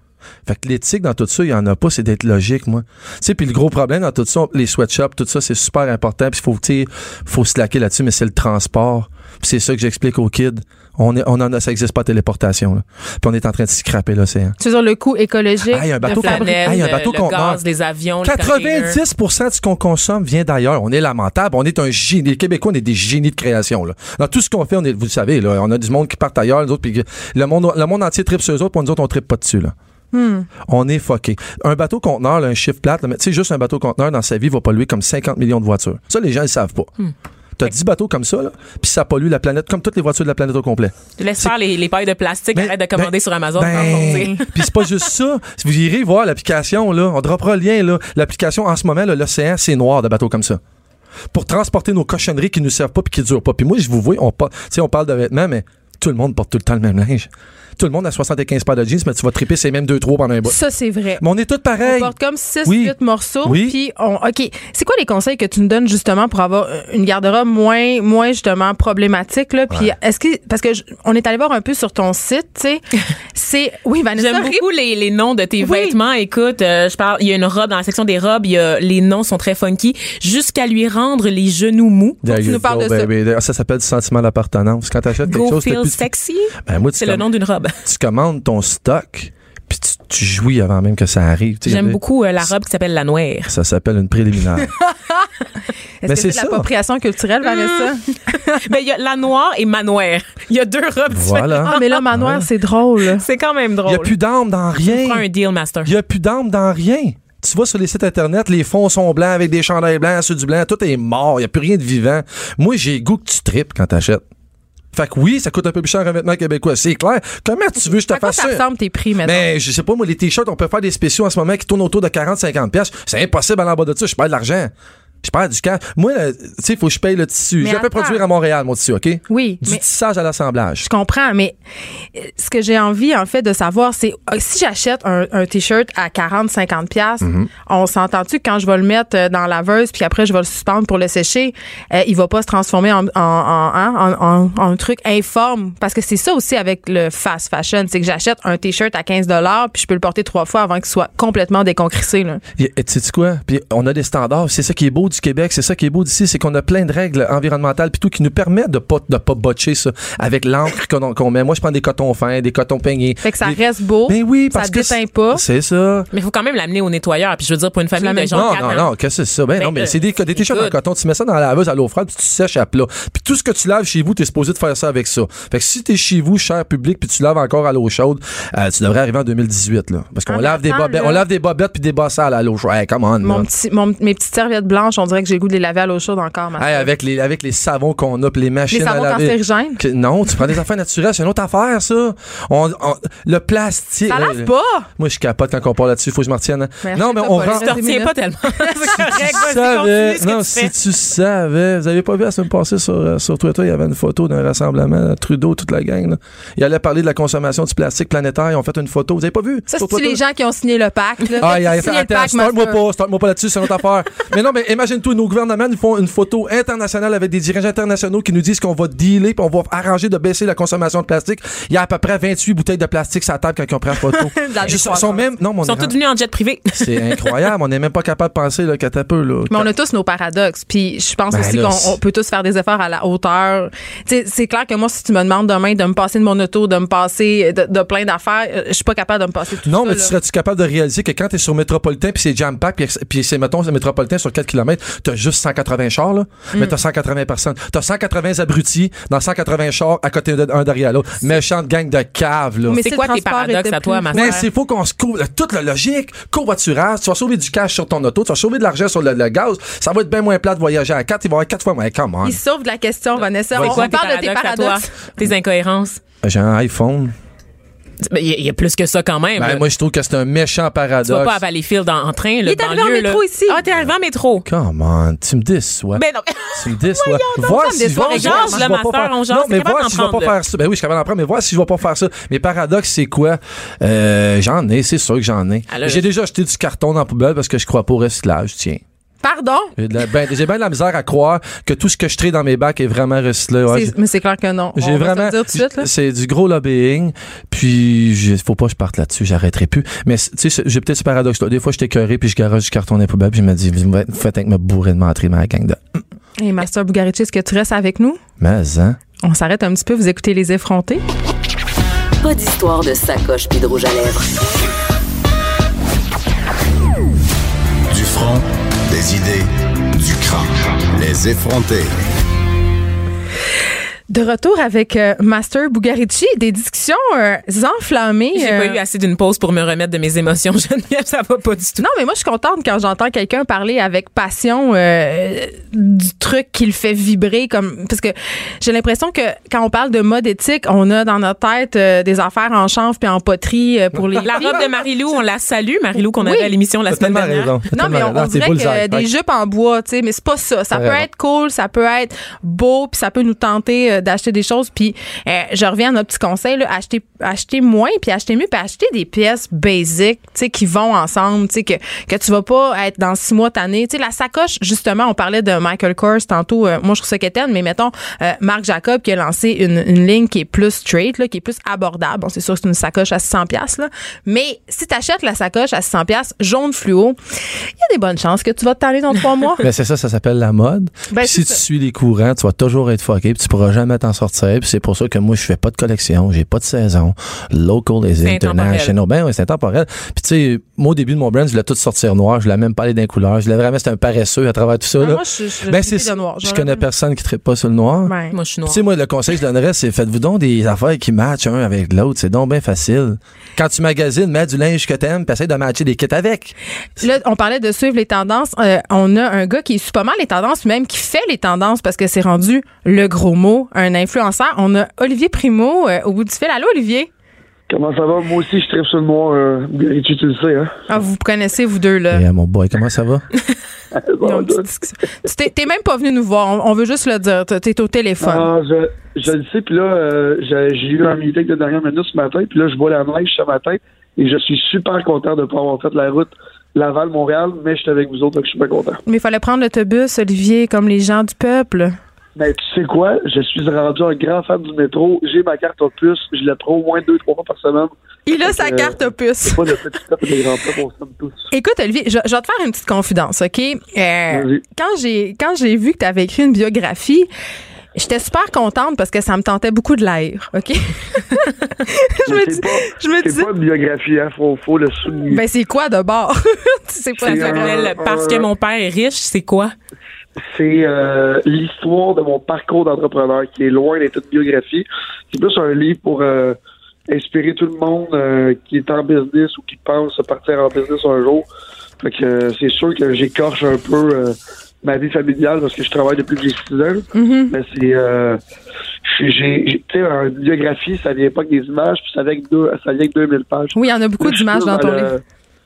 Fait que l'éthique dans tout ça, il y en a pas, c'est d'être logique, moi. Tu sais, puis le gros problème dans tout ça, les sweatshops, tout ça, c'est super important, puis faut, tu faut slacker là-dessus, mais c'est le transport. C'est ça que j'explique aux kids. On est, on en a, ça existe pas de téléportation, là. Puis on est en train de scraper l'océan. Tu veux dire le coût écologique Ah, il y a un bateau un bateau le gaz, les avions, les containers. 90% de ce qu'on consomme vient d'ailleurs. On est lamentable. On est un génie. Les Québécois, on est des génies de création. Là. Dans tout ce qu'on fait, on est, vous le savez, là, on a du monde qui part ailleurs, les autres, puis le monde, le monde entier tripe sur eux autres, puis nous autres, on tripe pas dessus. Là. On est fucké. Un bateau conteneur, là, un chiffre plate, là, mais tu sais, juste un bateau conteneur dans sa vie va polluer comme 50 millions de voitures. Ça, les gens ne savent pas. T'as 10 bateaux comme ça, puis ça pollue la planète comme toutes les voitures de la planète au complet. Laisse faire les, les pailles de plastique, Ben, arrête de commander ben, sur Amazon. ben, Puis c'est pas juste ça. Si vous irez voir l'application, là, on droppera le lien, là. L'application, en ce moment, l'océan, c'est noir de bateaux comme ça. Pour transporter nos cochonneries qui nous servent pas puis qui durent pas. Puis moi, je vous vois, on, tu on parle de vêtements, mais tout le monde porte tout le temps le même linge. Tout le monde a 75 paires de jeans, mais tu vas triper ces mêmes 2-3 pendant un bout. Ça, c'est vrai. Mais on est tous On pareils. porte comme 6 Oui. 8 morceaux Oui. puis on OK, c'est quoi les conseils que tu nous donnes justement pour avoir euh, une garde-robe moins moins justement problématique là? Puis est-ce que parce que je- on est allé voir un peu sur ton site, tu sais, c'est oui Vanessa J'aime beaucoup les, les noms de tes Oui. vêtements. Écoute, euh, je parle, il y a une robe dans la section des robes, il y a, les noms sont très funky, jusqu'à lui rendre les genoux mous. There tu you nous parles de ça. baby. Ça s'appelle du sentiment d'appartenance. Quand t'achètes quelque chose, feel plus- sexy, Ben, moi, tu c'est le nom d'une robe. tu commandes ton stock, puis tu, tu jouis avant même que ça arrive. Tu sais, y J'aime beaucoup euh, la robe qui s'appelle la noire. Ça s'appelle une préliminaire. Est-ce Mais que c'est c'est de ça. l'appropriation culturelle Vanessa? Ben il y a la noire et ma noire. Il y a deux robes différentes. voilà. Ah mais là manoir, c'est drôle. C'est quand même Il drôle. n'y a plus d'âme dans rien. Prends un deal master. Il n'y a plus d'âme dans rien. Tu vas sur les sites internet, les fonds sont blancs avec des chandails blancs, ceux du blanc, tout est mort, il n'y a plus rien de vivant. Moi, j'ai le goût que tu tripes quand t'achètes. Fait que oui, ça coûte un peu plus cher un vêtement québécois, c'est clair. Comment tu veux que je te fasse ça ça? ressemble tes prix maintenant Mais je sais pas, moi, les t-shirts, on peut faire des spéciaux en ce moment qui tournent autour de 40-50$. pièces. C'est impossible à l'en bas de ça. Je perds de l'argent. Je perds du cash. Moi, là, tu sais, il faut que je paye le tissu. Je attends. produire à Montréal, mon tissu, OK? Oui, Du tissage à l'assemblage. Je comprends, mais euh, ce que j'ai envie, en fait, de savoir, c'est euh, si j'achète un, un T-shirt à 40, 50 pièces, Mm-hmm. on s'entend-tu que quand je vais le mettre euh, dans la laveuse, puis après, je vais le suspendre pour le sécher, euh, il va pas se transformer en, en, en, hein, en- en- en un truc informe? Parce que c'est ça aussi avec le fast fashion, c'est que j'achète un T-shirt à 15 puis je peux le porter trois fois avant qu'il soit complètement déconcrissé. Tu sais quoi? Puis on a des standards. C'est ça qui est beau du Québec. C'est ça qui est beau d'ici. C'est qu'on a plein de règles environnementales puis tout qui nous permettent de pas, de pas botcher ça avec l'encre qu'on met. Moi, je prends des cotons fins, des cotons peignés. Fait que ça Des- reste beau, Ben oui, ça parce que déteint c'est- pas. C'est ça. Mais il faut quand même l'amener au nettoyeur. Puis je veux dire, pour une famille de gens Non, non, non, qu'est-ce que c'est ça? Ben, Ben, non, mais euh, c'est des, des t-shirts en coton, tu mets ça dans la laveuse à l'eau froide, puis tu sèches à plat. Puis tout ce que tu laves chez vous, t'es supposé de faire ça avec ça. Fait que si t'es chez vous, cher public, puis tu laves encore à l'eau chaude, euh, tu devrais arriver en 2018, là. Parce qu'on En lave des bobettes, on lave des bobettes puis des bosses à l'eau chaude. Hey, come on. Mon petit, mon- mes petites serviettes blanches, on dirait que j'ai le goût de les laver à l'eau chaude encore. ma Hey, avec les, avec les savons qu'on a, puis les machines Les savons à laver. cancérigènes? Que- non, tu prends des affaires naturelles, c'est une autre affaire, ça. On, on- le plastique. Ça lave pas! Moi, je capote quand on parle là-dessus, faut que je m'en retienne. hein. Merci, non, mais on pas rend, Tu te retiens pas tellement. c'est correct, savais, continue ce que non, tu si fais. tu savais, vous avez pas vu la semaine passée sur, euh, sur Twitter, il y avait une photo d'un rassemblement, Trudeau, toute la gang, là. Il allait parler de la consommation du plastique planétaire, ils ont fait une photo, vous avez pas vu? Ça, sur c'est Twitter? les gens qui ont signé le pacte. là? Ah, il a fait, Signé le attends, pacte, start-moi Master. pas, start-moi pas là-dessus, c'est une autre affaire. Mais non, mais imagine-toi, nos gouvernements nous font une photo internationale avec des dirigeants internationaux qui nous disent qu'on va dealer puis on va arranger de baisser la consommation de plastique. Il y a à peu près 28 bouteilles de plastique sur la table quand ont pris la photo. La Ils sont, sont même, non, Ils sont tous venus en jet privé. C'est incroyable. on n'est même pas capable de penser, là, qu'à peu, là. Mais on a tous nos paradoxes. Puis je pense Ben aussi qu'on on peut tous faire des efforts à la hauteur. Tu c'est clair que moi, si tu me demandes demain de me passer de mon auto, de me passer de, de plein d'affaires, euh, je suis pas capable de me passer tout Non, ça. mais tu là. serais-tu capable de réaliser que quand t'es sur métropolitain puis c'est jam pack puis, puis c'est mettons c'est métropolitain sur 4 km, t'as juste 180 chars là, Mm. mais t'as 180 personnes. T'as 180 abrutis dans 180 chars à côté d'un derrière l'autre. Méchante gang de caves là. Mais C'est quoi tes paradoxes à toi, ma Mais c'est faut qu'on se couvre. Toute la logique, covoiturage, tu vas sauver du cash sur ton auto, tu vas sauver de l'argent sur le, le gaz, ça va être bien moins plat de voyager à 4, il va y avoir 4 fois moins. Come on. Il sauve de la question, Vanessa. On, quoi on parle de tes à toi? paradoxes. Tes incohérences? J'ai un iPhone. Ben, Il y, a- il y a plus que ça quand même. Ben, là. moi je trouve que c'est un méchant paradoxe. tu vas pas à Valleyfield en, en train, le est arrivé en métro là. ici. Ah, t'es arrivé en métro. Come on, tu me déçois. Ben non. Tu me déçois. Voir me si je vais là, Non, mais voir si je vais pas là. faire ça. Ben oui, je suis capable d'en prendre, mais voir si je vais pas faire ça. Mes paradoxes, c'est quoi? Euh, j'en ai, c'est sûr que j'en ai. Ah, là, J'ai là. déjà acheté du carton dans la poubelle parce que je crois pas au recyclage, tiens. Pardon? J'ai ben, j'ai bien de la misère à croire que tout ce que je traite dans mes bacs est vraiment recyclé. Ouais, mais c'est clair que non. j'ai vraiment. le dire tout de suite, là. C'est du gros lobbying. Puis, il faut pas que je parte là-dessus. J'arrêterai plus. Mais, tu sais, j'ai peut-être ce paradoxe-là. Des fois, je t'écœuré puis je garage du carton les poubelles puis je me dis, vous me faites avec me bourrer de menterie, ma gang de. Et Master Bugarici, est-ce que tu restes avec nous? Mais, hein? On s'arrête un petit peu, vous écoutez les effrontés. Pas d'histoire de sacoche puis de rouge à lèvres. Du front, des idées, du crâne. Les effronter. De retour avec euh, Master Bugarici, des discussions euh, enflammées. J'ai euh, pas eu assez d'une pause pour me remettre de mes émotions, Geneviève. Ça va pas du tout. Non, mais moi, je suis contente quand j'entends quelqu'un parler avec passion euh, du truc qui le fait vibrer. comme Parce que j'ai l'impression que quand on parle de mode éthique, on a dans notre tête euh, des affaires en chanvre puis en poterie euh, pour les La robe de Marie-Lou, on la salue. Marie-Lou qu'on Oui. avait à l'émission la semaine dernière. raison. Non, mais on, dirait que euh, des jupes en bois, tu sais, mais c'est pas ça. Ça peut raison. être cool, ça peut être beau, puis ça peut nous tenter euh, d'acheter des choses. Puis euh, je reviens à notre petit conseil, là, acheter, acheter moins, puis acheter mieux, puis acheter des pièces basiques, tu sais, qui vont ensemble, tu sais, que, que tu vas pas être dans six mois tanné. Tu sais, la sacoche, justement, on parlait de Michael Kors tantôt. euh, moi, je trouve ça quétaine, mais mettons, euh, Marc Jacob qui a lancé une, une ligne qui est plus straight, là, qui est plus abordable. Bon, c'est sûr que c'est une sacoche à 600 pièces là. Mais si tu achètes la sacoche à 600 pièces jaune fluo, il y a des bonnes chances que tu vas te tanner dans trois mois. Ben c'est ça, ça s'appelle la mode. Ben, si tu suis les courants, tu vas toujours être fucké, puis tu pourras jamais t'en sortir. Puis c'est pour ça que moi, je fais pas de collection, j'ai pas de saison. Local is international. Ben oui, c'est intemporel. Puis tu sais, moi, au début de mon brand, je voulais tout sortir noir, je voulais même pas aller d'un couleur. Je voulais vraiment, c'était un paresseux à travers tout ça. Ah, là. moi, je- je- ben je de noir. Je connais jamais- personne qui ne pas sur le noir. Ouais. Moi, je suis Tu noire. sais, moi, le conseil que je donnerais, c'est faites-vous donc des affaires qui matchent un avec l'autre. C'est donc bien facile. Quand tu magasines, mets du linge que t'aimes, puis essaie de matcher des kits avec. Là, on parlait de suivre les tendances. Euh, on a un gars qui suit pas mal les tendances, même qui fait les tendances parce que c'est rendu le gros mot, un influenceur. On a Olivier Primo euh, au bout du fil. Allô, Olivier? Comment ça va? Moi aussi, je tripe sur le noir. Euh, tu le sais, hein? Ah, vous connaissez, vous deux, là. Et, euh, mon boy, comment ça va? Tu t'es- même pas venu nous voir. On, on veut juste le dire. T'es- au téléphone. Ah, je, je le sais, puis là, euh, j'ai eu un meeting de dernière minute ce matin, puis là, je bois la neige ce matin, et je suis super content de ne pas avoir fait la route Laval-Montréal, mais je suis avec vous autres, donc je suis super content. Mais il fallait prendre l'autobus, Olivier, comme les gens du peuple. Mais tu sais quoi? Je suis rendu un grand fan du métro. J'ai ma carte opus. Je la prends au moins deux, trois fois par semaine. Il a sa que, carte euh, opus. Pas de des grands on tous. Écoute, Olivier, je, je vais te faire une petite confidence, OK? Euh, quand j'ai quand j'ai vu que tu avais écrit une biographie, j'étais super contente parce que ça me tentait beaucoup de l'air, OK? je me dis, pas- je me C'est pas une biographie, hein? Faut, faut le souligner. ben c'est quoi de bord? c'est pas un- Parce que mon père est riche, c'est quoi? c'est euh, l'histoire de mon parcours d'entrepreneur qui est loin d'être une biographie. C'est plus un livre pour euh, inspirer tout le monde euh, qui est en business ou qui pense partir en business un jour. Fait que c'est sûr que j'écorche un peu euh, ma vie familiale parce que je travaille depuis que j'ai 6 ans. Mhm. Mais c'est euh, j'ai j'ai- tu sais une biographie, ça vient pas avec des images, puis ça vient avec deux, ça vient avec 2000 pages. Oui, il y en a beaucoup d'images dans ton livre.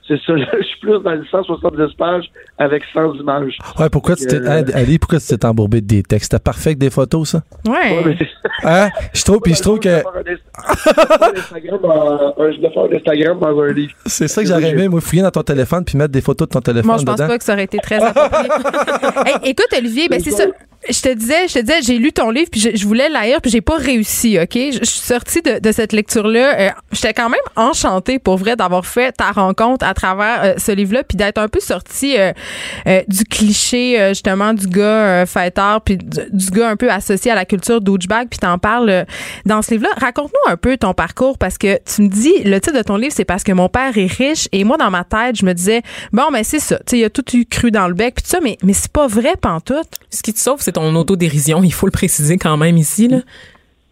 C'est ça. Là, je suis plus dans le 170 pages avec 100 images. Ouais, pourquoi tu t'es, Euh, Ali, pourquoi tu t'es embourbé de des textes? C'était parfait avec des photos, ça? Ouais. Hein? Je trouve, puis je trouve que Je voulais faire un Instagram dans- un- livre. c'est ça que j'aurais aimé, moi, fouiller dans ton téléphone puis mettre des photos de ton téléphone Moi, je pense dedans. pas que ça aurait été très approprié. Hey, écoute, Olivier, ben c'est ça. Je te disais, je te disais, j'ai lu ton livre puis je, je voulais la lire puis j'ai pas réussi, ok? Je, je suis sortie de, de cette lecture-là. euh, J'étais quand même enchantée pour vrai d'avoir fait ta rencontre à travers euh, ce livre-là puis d'être un peu sortie euh, euh, du cliché justement du gars fêteur puis du, du gars un peu associé à la culture douchebag puis t'en parles dans ce livre-là. Raconte-nous un peu ton parcours parce que tu me dis le titre de ton livre c'est parce que mon père est riche et moi dans ma tête je me disais bon ben c'est ça, tu sais il a tout eu cru dans le bec puis tout ça mais mais c'est pas vrai pantoute. Ce qui te sauve, c'est ton autodérision. Il faut le préciser quand même ici. Là.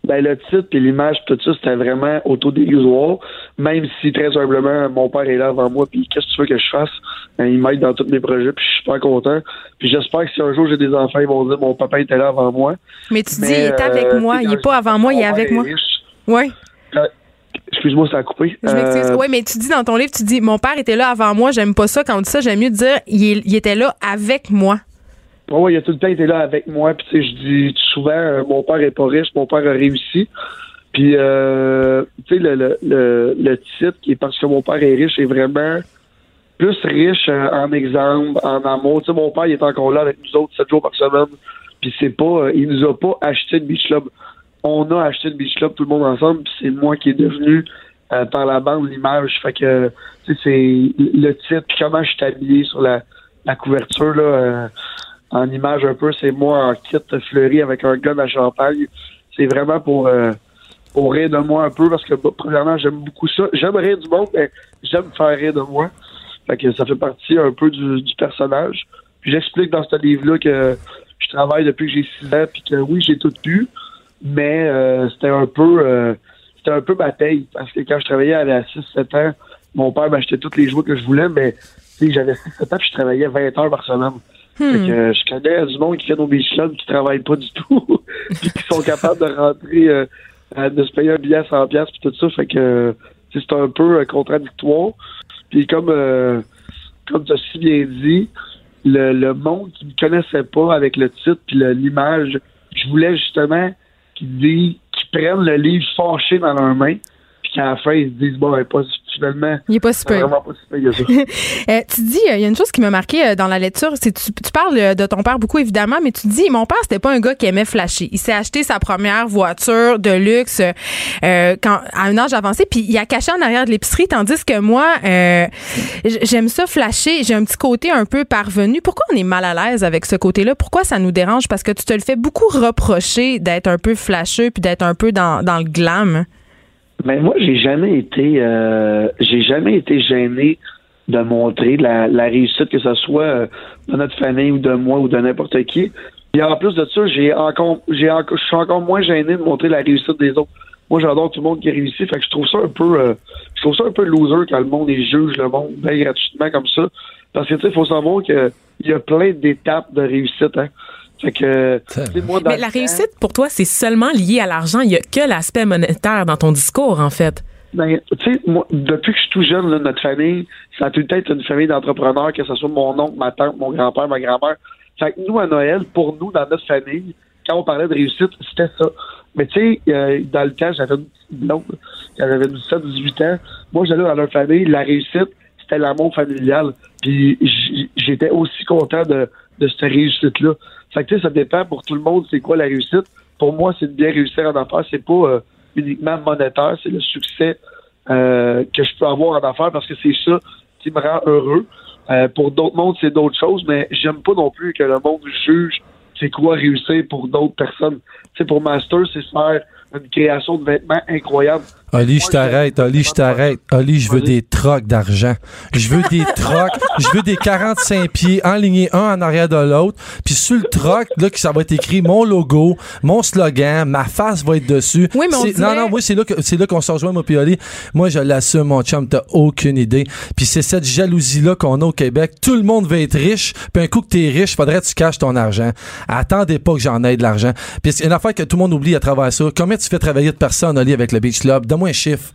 Ben, le titre puis l'image, tout ça, c'était vraiment autodérisoire. Même si, très humblement, mon père est là avant moi, puis qu'est-ce que tu veux que je fasse? Ben, il m'aide dans tous mes projets, puis je suis super content. Puis j'espère que si un jour j'ai des enfants, ils vont dire mon papa était là avant moi. Mais tu Mais, dis il est avec euh, moi, il est quand pas avant moi, il est avec moi. riche. Ouais. Excuse-moi, ça a coupé. Je m'excuse. Euh, Ouais, mais tu dis dans ton livre, tu dis mon père était là avant moi, j'aime pas ça quand on dit ça, j'aime mieux dire il était là avec moi. Ouais, ouais, il a tout le temps été là avec moi. Puis tu sais, je dis souvent, euh, mon père est pas riche, mon père a réussi. Puis euh, tu sais, le, le, le, le titre qui est parce que mon père est riche est vraiment plus riche euh, en exemple, en amour. Tu sais, mon père il est encore là avec nous autres sept jours par semaine. Puis c'est pas, euh, il nous a pas acheté de beach club. On a acheté de beach club tout le monde ensemble. Puis c'est moi qui est devenu par la bande l'image. Fait que tu sais, c'est le titre puis comment je suis habillé sur la, la couverture là. En image un peu, c'est moi en kit fleuri avec un gun à champagne. C'est vraiment pour, euh, pour rire de moi un peu parce que, bah, premièrement, j'aime beaucoup ça. J'aime rire du monde, mais j'aime faire rire de moi. Fait que ça fait partie un peu du, du personnage. J'explique dans ce livre-là que je travaille depuis que j'ai 6 ans, puis que oui, j'ai tout pu, mais euh, c'était un peu euh, c'était un peu ma paye. Parce que quand je travaillais à 6-7 ans, mon père m'achetait tous les jouets que je voulais, mais j'avais 6-7 ans, puis je travaillais 20 heures par semaine. Fait que, je connais du monde qui fait nos beach clubs qui travaillent pas du tout puis qui sont capables de rentrer euh, euh, de se payer un billet à 100 pièces puis tout ça. Fait que c'est un peu euh, contradictoire. Puis comme euh, comme tu as si bien dit le, le monde qui me connaissait pas avec le titre puis l'image je voulais justement qu'ils disent prennent le livre fâché dans leurs mains puis qu'à la fin ils se disent bon ben, pas finalement Il est pas super. vraiment pas si Euh, tu dis, euh, il y a une chose qui m'a marqué euh, dans la lecture, c'est tu, tu parles de ton père beaucoup évidemment, mais tu dis, mon père c'était pas un gars qui aimait flasher. Il s'est acheté sa première voiture de luxe euh, quand à un âge avancé, puis il a caché en arrière de l'épicerie, tandis que moi, euh, j'aime ça flasher. J'ai un petit côté un peu parvenu. Pourquoi on est mal à l'aise avec ce côté-là? Pourquoi ça nous dérange? Parce que tu te le fais beaucoup reprocher d'être un peu flasheux puis d'être un peu dans, dans le glam. Mais moi, j'ai jamais été, euh, j'ai jamais été gêné de montrer la, la réussite, que ce soit euh, de notre famille ou de moi ou de n'importe qui. Et en plus de ça, j'ai encore, j'ai je suis encore moins gêné de montrer la réussite des autres. Moi, j'adore tout le monde qui réussit, fait que je trouve ça un peu, euh, je trouve ça un peu loser quand le monde juge le monde bien gratuitement comme ça. Parce que tu sais, faut savoir que il y a plein d'étapes de réussite. Hein. Fait que, moi, Mais la temps- réussite, pour toi, c'est seulement lié à l'argent. Il y a que l'aspect monétaire dans ton discours, en fait. Ben, tu sais, moi, depuis que je suis tout jeune, là, notre famille, ça a tout le temps été une famille d'entrepreneurs, que ce soit mon oncle, ma tante, mon grand-père, ma grand-mère. Fait que nous, à Noël, pour nous, dans notre famille, quand on parlait de réussite, c'était ça. Mais tu sais, euh, dans le temps, j'avais une petite blonde, quand j'avais 17, 18 ans. Moi, j'allais dans leur famille, la réussite, c'était l'amour familial. Puis j'étais aussi content de, de cette réussite-là. Fait que ça dépend pour tout le monde, c'est quoi la réussite. Pour moi, c'est de bien réussir en affaires. C'est pas euh, uniquement monétaire, c'est le succès euh, que je peux avoir en affaires parce que c'est ça qui me rend heureux. Euh, pour d'autres mondes, c'est d'autres choses, mais j'aime pas non plus que le monde juge c'est quoi réussir pour d'autres personnes. Sais, pour Master, c'est faire une création de vêtements incroyable. Oli, je t'arrête. Oli, je t'arrête. Oli, je veux des trocs d'argent. Je veux des trocs. Je veux des 45 pieds enlignés un en arrière de l'autre. Puis sur le troc, là, que ça va être écrit mon logo, mon slogan, ma face va être dessus. Oui, mais on Non, non, moi, c'est là, que- c'est là qu'on se rejoint, moi, puis Oli. Moi, je l'assume, mon chum, t'as aucune idée. Puis c'est cette jalousie-là qu'on a au Québec. Tout le monde veut être riche. Puis un coup que t'es riche, faudrait que tu caches ton argent. Attendez pas que j'en aie de l'argent. Puis c'est une affaire que tout le monde oublie à travers ça. Combien tu fais travailler de personnes, Oli, avec le Beach Club? Donne-moi un chiffre.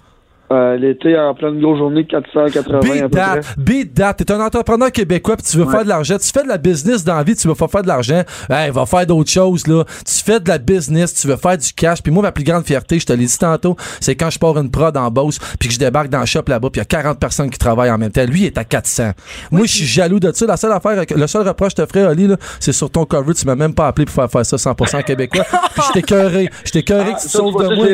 Euh, L'été, en pleine grosse journée, 480 à Beat peu près. that, beat that. T'es un entrepreneur québécois puis tu veux faire de l'argent. Tu fais de la business dans la vie, tu veux pas faire de l'argent. Hey, va faire d'autres choses, là. Tu fais de la business, tu veux faire du cash. Puis moi, ma plus grande fierté, je te l'ai dit tantôt, c'est quand je pars une prod en Beauce puis que je débarque dans le shop là-bas puis il y a 40 personnes qui travaillent en même temps. Lui, il est à 400. moi, je suis jaloux de ça. La seule affaire, le seul reproche que je te ferais, Oli, là, c'est sur ton cover, tu m'as même pas appelé pour faire faire ça 100% québécois. puis je t'ai cœuré. Je t'ai cœuré Ah, que tu te ça, sauves de moi.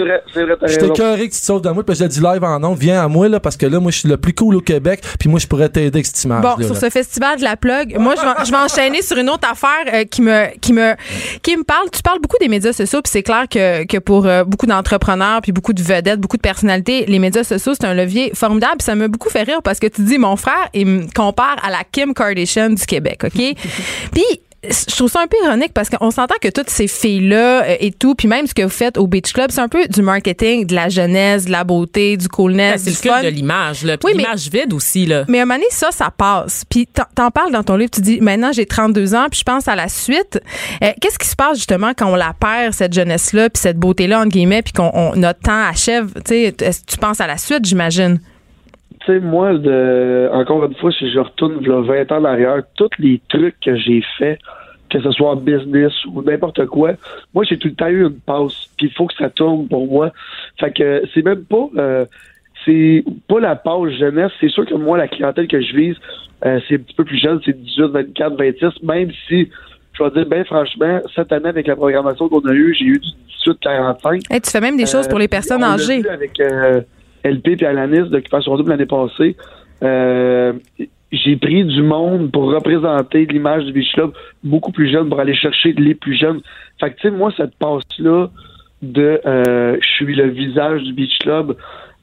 Je t'ai carré que tu te sauves de moi, puis je l'ai dit live en viens à moi, là, parce que là, moi, je suis le plus cool au Québec, puis moi, je pourrais t'aider avec cette image Bon, sur ce festival de la plug, moi, je vais, je vais enchaîner sur une autre affaire euh, qui me qui me qui me parle. Tu parles beaucoup des médias sociaux, puis c'est clair que, que pour euh, beaucoup d'entrepreneurs, puis beaucoup de vedettes, beaucoup de personnalités, les médias sociaux c'est un levier formidable. Puis ça m'a beaucoup fait rire parce que tu dis mon frère, il me compare à la Kim Kardashian du Québec, ok? Puis je trouve ça un peu ironique parce qu'on s'entend que toutes ces filles-là euh, et tout, puis même ce que vous faites au Beach Club, c'est un peu du marketing, de la jeunesse, de la beauté, du coolness, Ben, C'est du le fun. culte de l'image, là. Puis Oui, mais- l'image vide aussi, là. Mais à un moment donné, ça, ça passe. Puis t'en- parles dans ton livre, tu dis, maintenant j'ai 32 ans, puis je pense à la suite. Euh, Qu'est-ce qui se passe justement quand on la perd, cette jeunesse-là, puis cette beauté-là, entre guillemets, puis qu'on on- notre temps achève? Tu sais, est-ce que tu penses à la suite, j'imagine? Tu sais, moi, de, encore une fois, si je retourne v'là 20 ans en arrière, tous les trucs que j'ai faits, que ce soit en business ou n'importe quoi, moi, j'ai tout le temps eu une passe. Puis il faut que ça tourne pour moi. Fait que c'est même pas... euh, c'est pas la passe jeunesse. C'est sûr que moi, la clientèle que je vise, euh, c'est un petit peu plus jeune, c'est 18, 24, 26, même si, je vais dire, ben franchement, cette année, avec la programmation qu'on a eue, j'ai eu du 18-45. Hey, tu fais même des choses pour les personnes Euh, on l'a âgées. avec euh, LP et Alanis d'Occupation Double l'année passée. Euh, j'ai pris du monde pour représenter l'image du Beach Club beaucoup plus jeune, pour aller chercher les plus jeunes. Fait que, tu sais, moi, cette passe-là de euh, je suis le visage du Beach Club,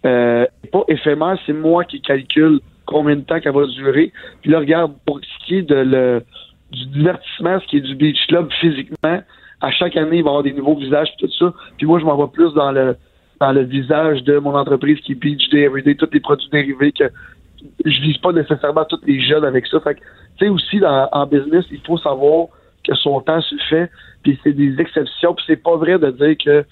euh, pas éphémère, c'est moi qui calcule combien de temps qu'elle va durer. Puis là, regarde, pour ce qui est de le, du divertissement, ce qui est du Beach Club physiquement, à chaque année, il va y avoir des nouveaux visages tout ça. Puis moi, je m'en vais plus dans le dans le visage de mon entreprise qui est Beach Day Everyday, tous les produits dérivés que je vise pas nécessairement tous les jeunes avec ça. Fait tu sais, aussi, en business, il faut savoir que son temps se fait, puis c'est des exceptions, puis c'est pas vrai de dire que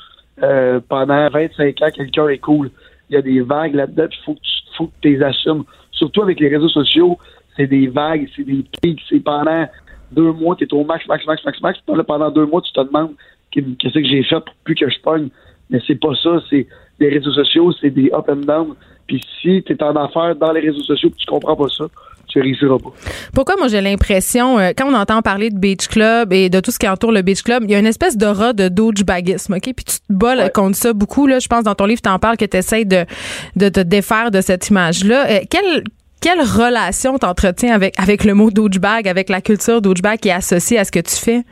euh, pendant 25 ans, quelqu'un est cool. Il y a des vagues là-dedans, puis faut que tu les assumes. Surtout avec les réseaux sociaux, c'est des vagues, c'est des pics, c'est pendant deux mois, tu es au max, max, max, max, max, là, pendant deux mois, tu te demandes qu'est-ce que j'ai fait pour plus que je pogne. Mais c'est pas ça, c'est les réseaux sociaux, c'est des up and down. Puis si tu es en affaires dans les réseaux sociaux et tu comprends pas ça, tu réussiras pas. Pourquoi moi j'ai l'impression, euh, quand on entend parler de Beach Club et de tout ce qui entoure le Beach Club, il y a une espèce d'aura de douchebagisme, OK? Puis tu te bats Ouais. contre ça beaucoup. Là, je pense dans ton livre, tu en parles que tu essaies de, de te défaire de cette image-là. Euh, quelle, quelle relation t'entretiens avec, avec le mot douchebag, avec la culture douchebag qui est associée à ce que tu fais?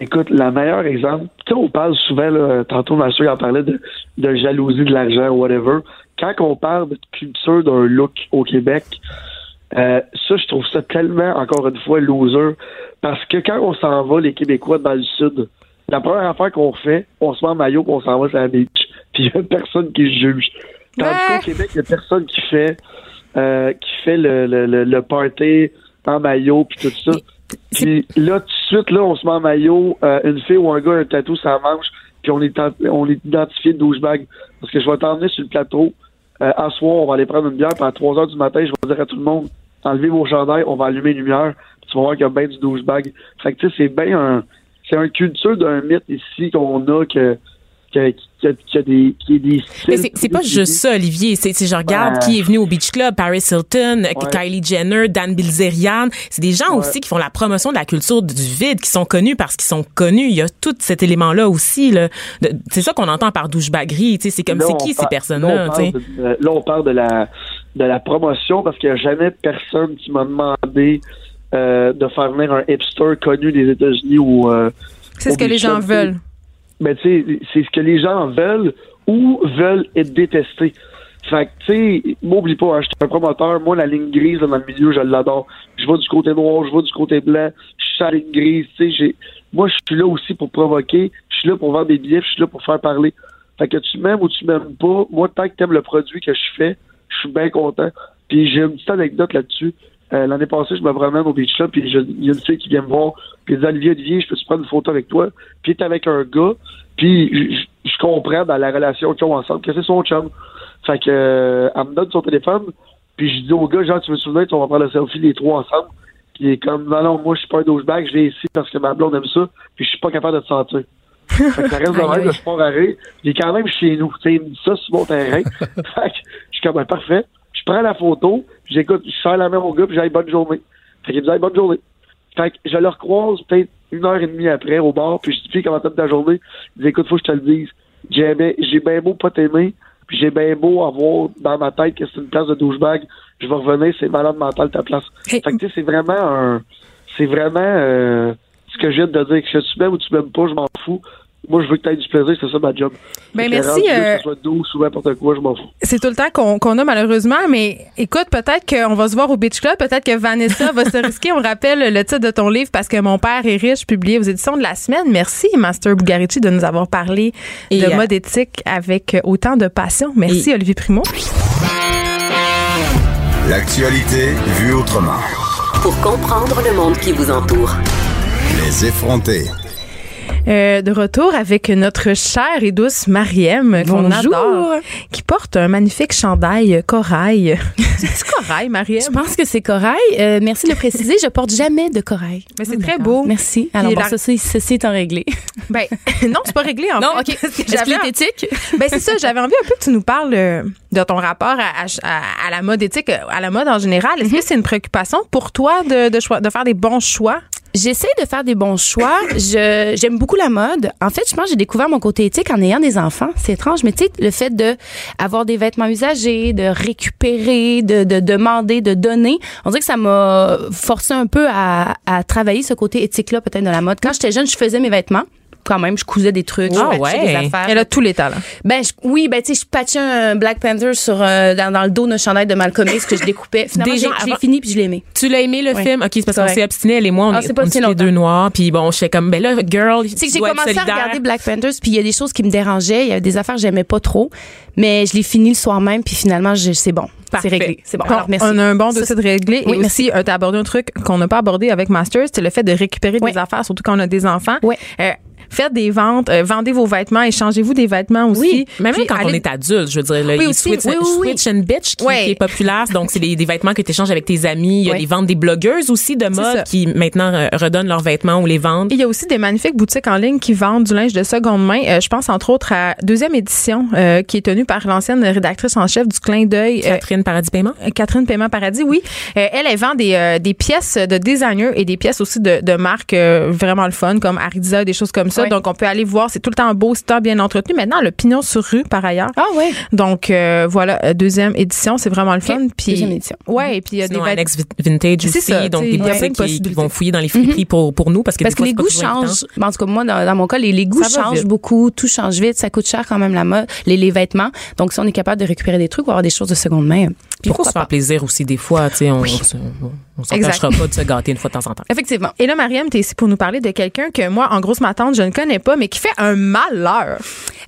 Écoute, le meilleur exemple, tu sais, on parle souvent, là, tantôt, ma soeur en parlait de, de jalousie de l'argent, whatever. Quand on parle de culture d'un look au Québec, euh, ça, je trouve ça tellement, encore une fois, loser. Parce que quand on s'en va, les Québécois, dans le Sud, la première affaire qu'on fait, on se met en maillot on s'en va sur la beach. Puis il y a personne qui juge. Tandis Ouais. qu'au Québec, il y a personne qui fait, euh, qui fait le, le, le, le party en maillot puis tout ça. Puis là, tout de suite, là, on se met en maillot, euh, une fille ou un gars a un tatou la manche, puis on est, on est identifié de douchebag. Parce que je vais t'emmener sur le plateau. Euh, à soir, on va aller prendre une bière, puis à 3 heures du matin, je vais dire à tout le monde, enlevez vos chandails, on va allumer une lumière, puis tu vas voir qu'il y a bien du douchebag. Fait que, tu sais, c'est bien un, c'est une culture d'un mythe ici qu'on a que, qu'il y a- qu'il y a des, qu'il y a des styles Mais c'est pas juste ça, Olivier. C'est c'est- je regarde Ouais. qui est venu au Beach Club, Paris Hilton, Kylie Jenner, Dan Bilzerian. C'est des gens Ouais. aussi qui font la promotion de la culture du vide, qui sont connus parce qu'ils sont connus. Il y a tout cet élément-là aussi. là. C'est ça qu'on entend par douchebaggerie. C'est comme, c'est qui ces personnes-là? Là, on tu sais? parle de, euh, là, on parle de la, de la promotion parce qu'il n'y a jamais personne qui m'a demandé euh, de faire venir un hipster connu des États-Unis ou. euh, C'est ce que les gens veulent. Ben, tu sais, c'est ce que les gens veulent ou veulent être détestés. Fait que, tu sais, m'oublie pas, hein, je suis un promoteur. Moi, la ligne grise dans le milieu, je l'adore. Je vais du côté noir, je vais du côté blanc. Je suis sur la ligne grise. Tu sais, moi, je suis là aussi pour provoquer. Je suis là pour vendre des billets. Je suis là pour faire parler. Fait que tu m'aimes ou tu m'aimes pas, moi, tant que t'aimes le produit que je fais, je suis bien content. Puis j'ai une petite anecdote là-dessus. Euh, l'année passée, je me promène au beach club, puis il y a une fille qui vient me voir, puis elle dit Olivier, Olivier, je peux prendre une photo avec toi? Puis est avec un gars, puis je, comprends dans la relation qu'ils ont ensemble que c'est son chum. Fait que euh, elle me donne son téléphone, puis je dis au gars, genre, tu me souviens, on va prendre le selfie les trois ensemble. Puis il est comme, non, non, moi, je suis pas un douchebag, je viens ici parce que ma blonde aime ça, puis je suis pas capable de te sentir. fait que ça reste de même, le sport arrêt. Il est quand même chez nous. Tu sais, il me dit ça sur mon terrain. fait que je suis comme, ben, parfait. Je prends la photo, puis j'écoute, je serre la main au gars, puis j'ai bonne journée. Fait qu'il me dit, bonne journée. Fait que je le recroise peut-être une heure et demie après au bar, puis je dis, puis comment t'as de ta journée? Il dit, écoute, faut que je te le dise. J'ai bien, j'ai bien beau pas t'aimer, puis j'ai bien beau avoir dans ma tête que c'est une place de douchebag. Je vais revenir, c'est malade mental ta place. Hey. Fait que tu sais, c'est vraiment un, c'est vraiment, euh, ce que je viens de te dire, que je tu m'aimes ou tu m'aimes pas, je m'en fous. Moi, je veux que tu aies du plaisir, c'est ça ma job. Ben, merci, rendu euh, Que ce soit douce ou n'importe quoi, je m'en fous. C'est tout le temps qu'on qu'on a malheureusement, mais écoute, peut-être qu'on va se voir au Beach Club, peut-être que Vanessa va se risquer. On rappelle le titre de ton livre parce que mon père est riche, publié aux éditions de la semaine. Merci, Master Bugarici, de nous avoir parlé Et, de euh, mode éthique avec autant de passion. Merci, Olivier Primo. L'actualité vue autrement. Pour comprendre le monde qui vous entoure. Les effrontés. Euh, de retour avec notre chère et douce Mariem, qu'on adore, qui porte un magnifique chandail corail. C'est corail, Mariem? Je pense que c'est corail. Euh, merci de le préciser. Je porte jamais de corail. Mais c'est très beau. Merci. Alors, bon, la- ceci, ceci étant réglé. Ben, non, c'est pas réglé en non, fait. OK. Que Est-ce j'avais éthique? Ben c'est ça, j'avais envie un peu que tu nous parles euh, de ton rapport à, à- à la mode éthique, à la mode en général. Est-ce que c'est une préoccupation pour toi de, de, de faire des bons choix? J'essaie de faire des bons choix. J'aime beaucoup la mode. En fait, je pense que j'ai découvert mon côté éthique en ayant des enfants. C'est étrange, mais tu sais, le fait de avoir des vêtements usagés, de récupérer, de, de demander, de donner, on dirait que ça m'a forcé un peu à, à travailler ce côté éthique-là peut-être de la mode. Quand j'étais jeune, je faisais mes vêtements. Quand même, je cousais des trucs, je Ah patchais ouais. des affaires. Elle a tous les talents. Ben je- oui, ben tu sais, je patchais un Black Panther sur euh, dans, dans le dos d'un chandail de Malcolm X que je découpais. Finalement, Déjà, j'ai avant- fini puis je l'ai aimé. Tu l'as aimé le Ouais. film? OK, c'est parce C'est qu'on s'est abstiné, elle et moi, on Ah, est, c'est pas on est les deux noirs. Puis bon, je fais comme, ben là, girl, C'est que tu j'ai commencé à regarder Black Panthers, puis il y a des choses qui me dérangeaient, il y a des affaires que j'aimais pas trop, mais je l'ai fini le soir même, puis finalement, c'est bon, c'est Parfait. réglé, c'est bon. Alors merci. on a un bon dossier de régler. Oui, et aussi, euh, t'as abordé un truc qu'on n'a pas abordé avec Masters, c'est le fait de récupérer Ouais. des affaires, surtout quand on a des enfants. Ouais. Euh, faites des ventes, euh, vendez vos vêtements, échangez-vous des vêtements aussi. Oui, même Puis quand on est adulte, je veux dire, le Oui, aussi. switch, Oui, oui, switch and bitch qui, est populaire, donc c'est des, des vêtements que tu échanges avec tes amis. Il y a des ventes des blogueuses aussi de mode qui maintenant euh, redonnent leurs vêtements ou les vendent. Il y a aussi des magnifiques boutiques en ligne qui vendent du linge de seconde main. Euh, je pense entre autres à deuxième édition euh, qui est tenue par l'ancienne rédactrice en chef du Clin d'œil. Catherine Paradis Paiement? Catherine Paiement Paradis, oui. Elle, elle vend des, des pièces de designers et des pièces aussi de, de marques vraiment le fun, comme Ariza, des choses comme ça. Donc, on peut aller voir. C'est tout le temps beau, c'est tout le temps bien entretenu. Maintenant, le pignon sur rue, par ailleurs. Ah ouais. Donc, euh, voilà, euh, deuxième édition, c'est vraiment le fun. Puis, Deuxième édition. Ouais, et puis il y a Sinon, des Vi- Vintage aussi, ça, donc tu des il y a plein boutiques de qui, vont fouiller dans les friperies pour, pour nous parce que Parce des que les goûts changent. Ben, En tout cas, moi, dans, dans mon cas, les, les goûts changent vite. beaucoup. Tout change vite. Ça coûte cher quand même la mode, les, les vêtements. Donc, si on est capable de récupérer des trucs ou avoir des choses de seconde main, Puis il faut pourquoi se faire plaisir aussi des fois, tu sais, on, on, se- on s'empêchera pas de se gâter une fois de temps en temps. Effectivement. Et là, Mariam, t'es ici pour nous parler de quelqu'un que moi, en grosse ma tante, je ne connais pas, mais qui fait un malheur.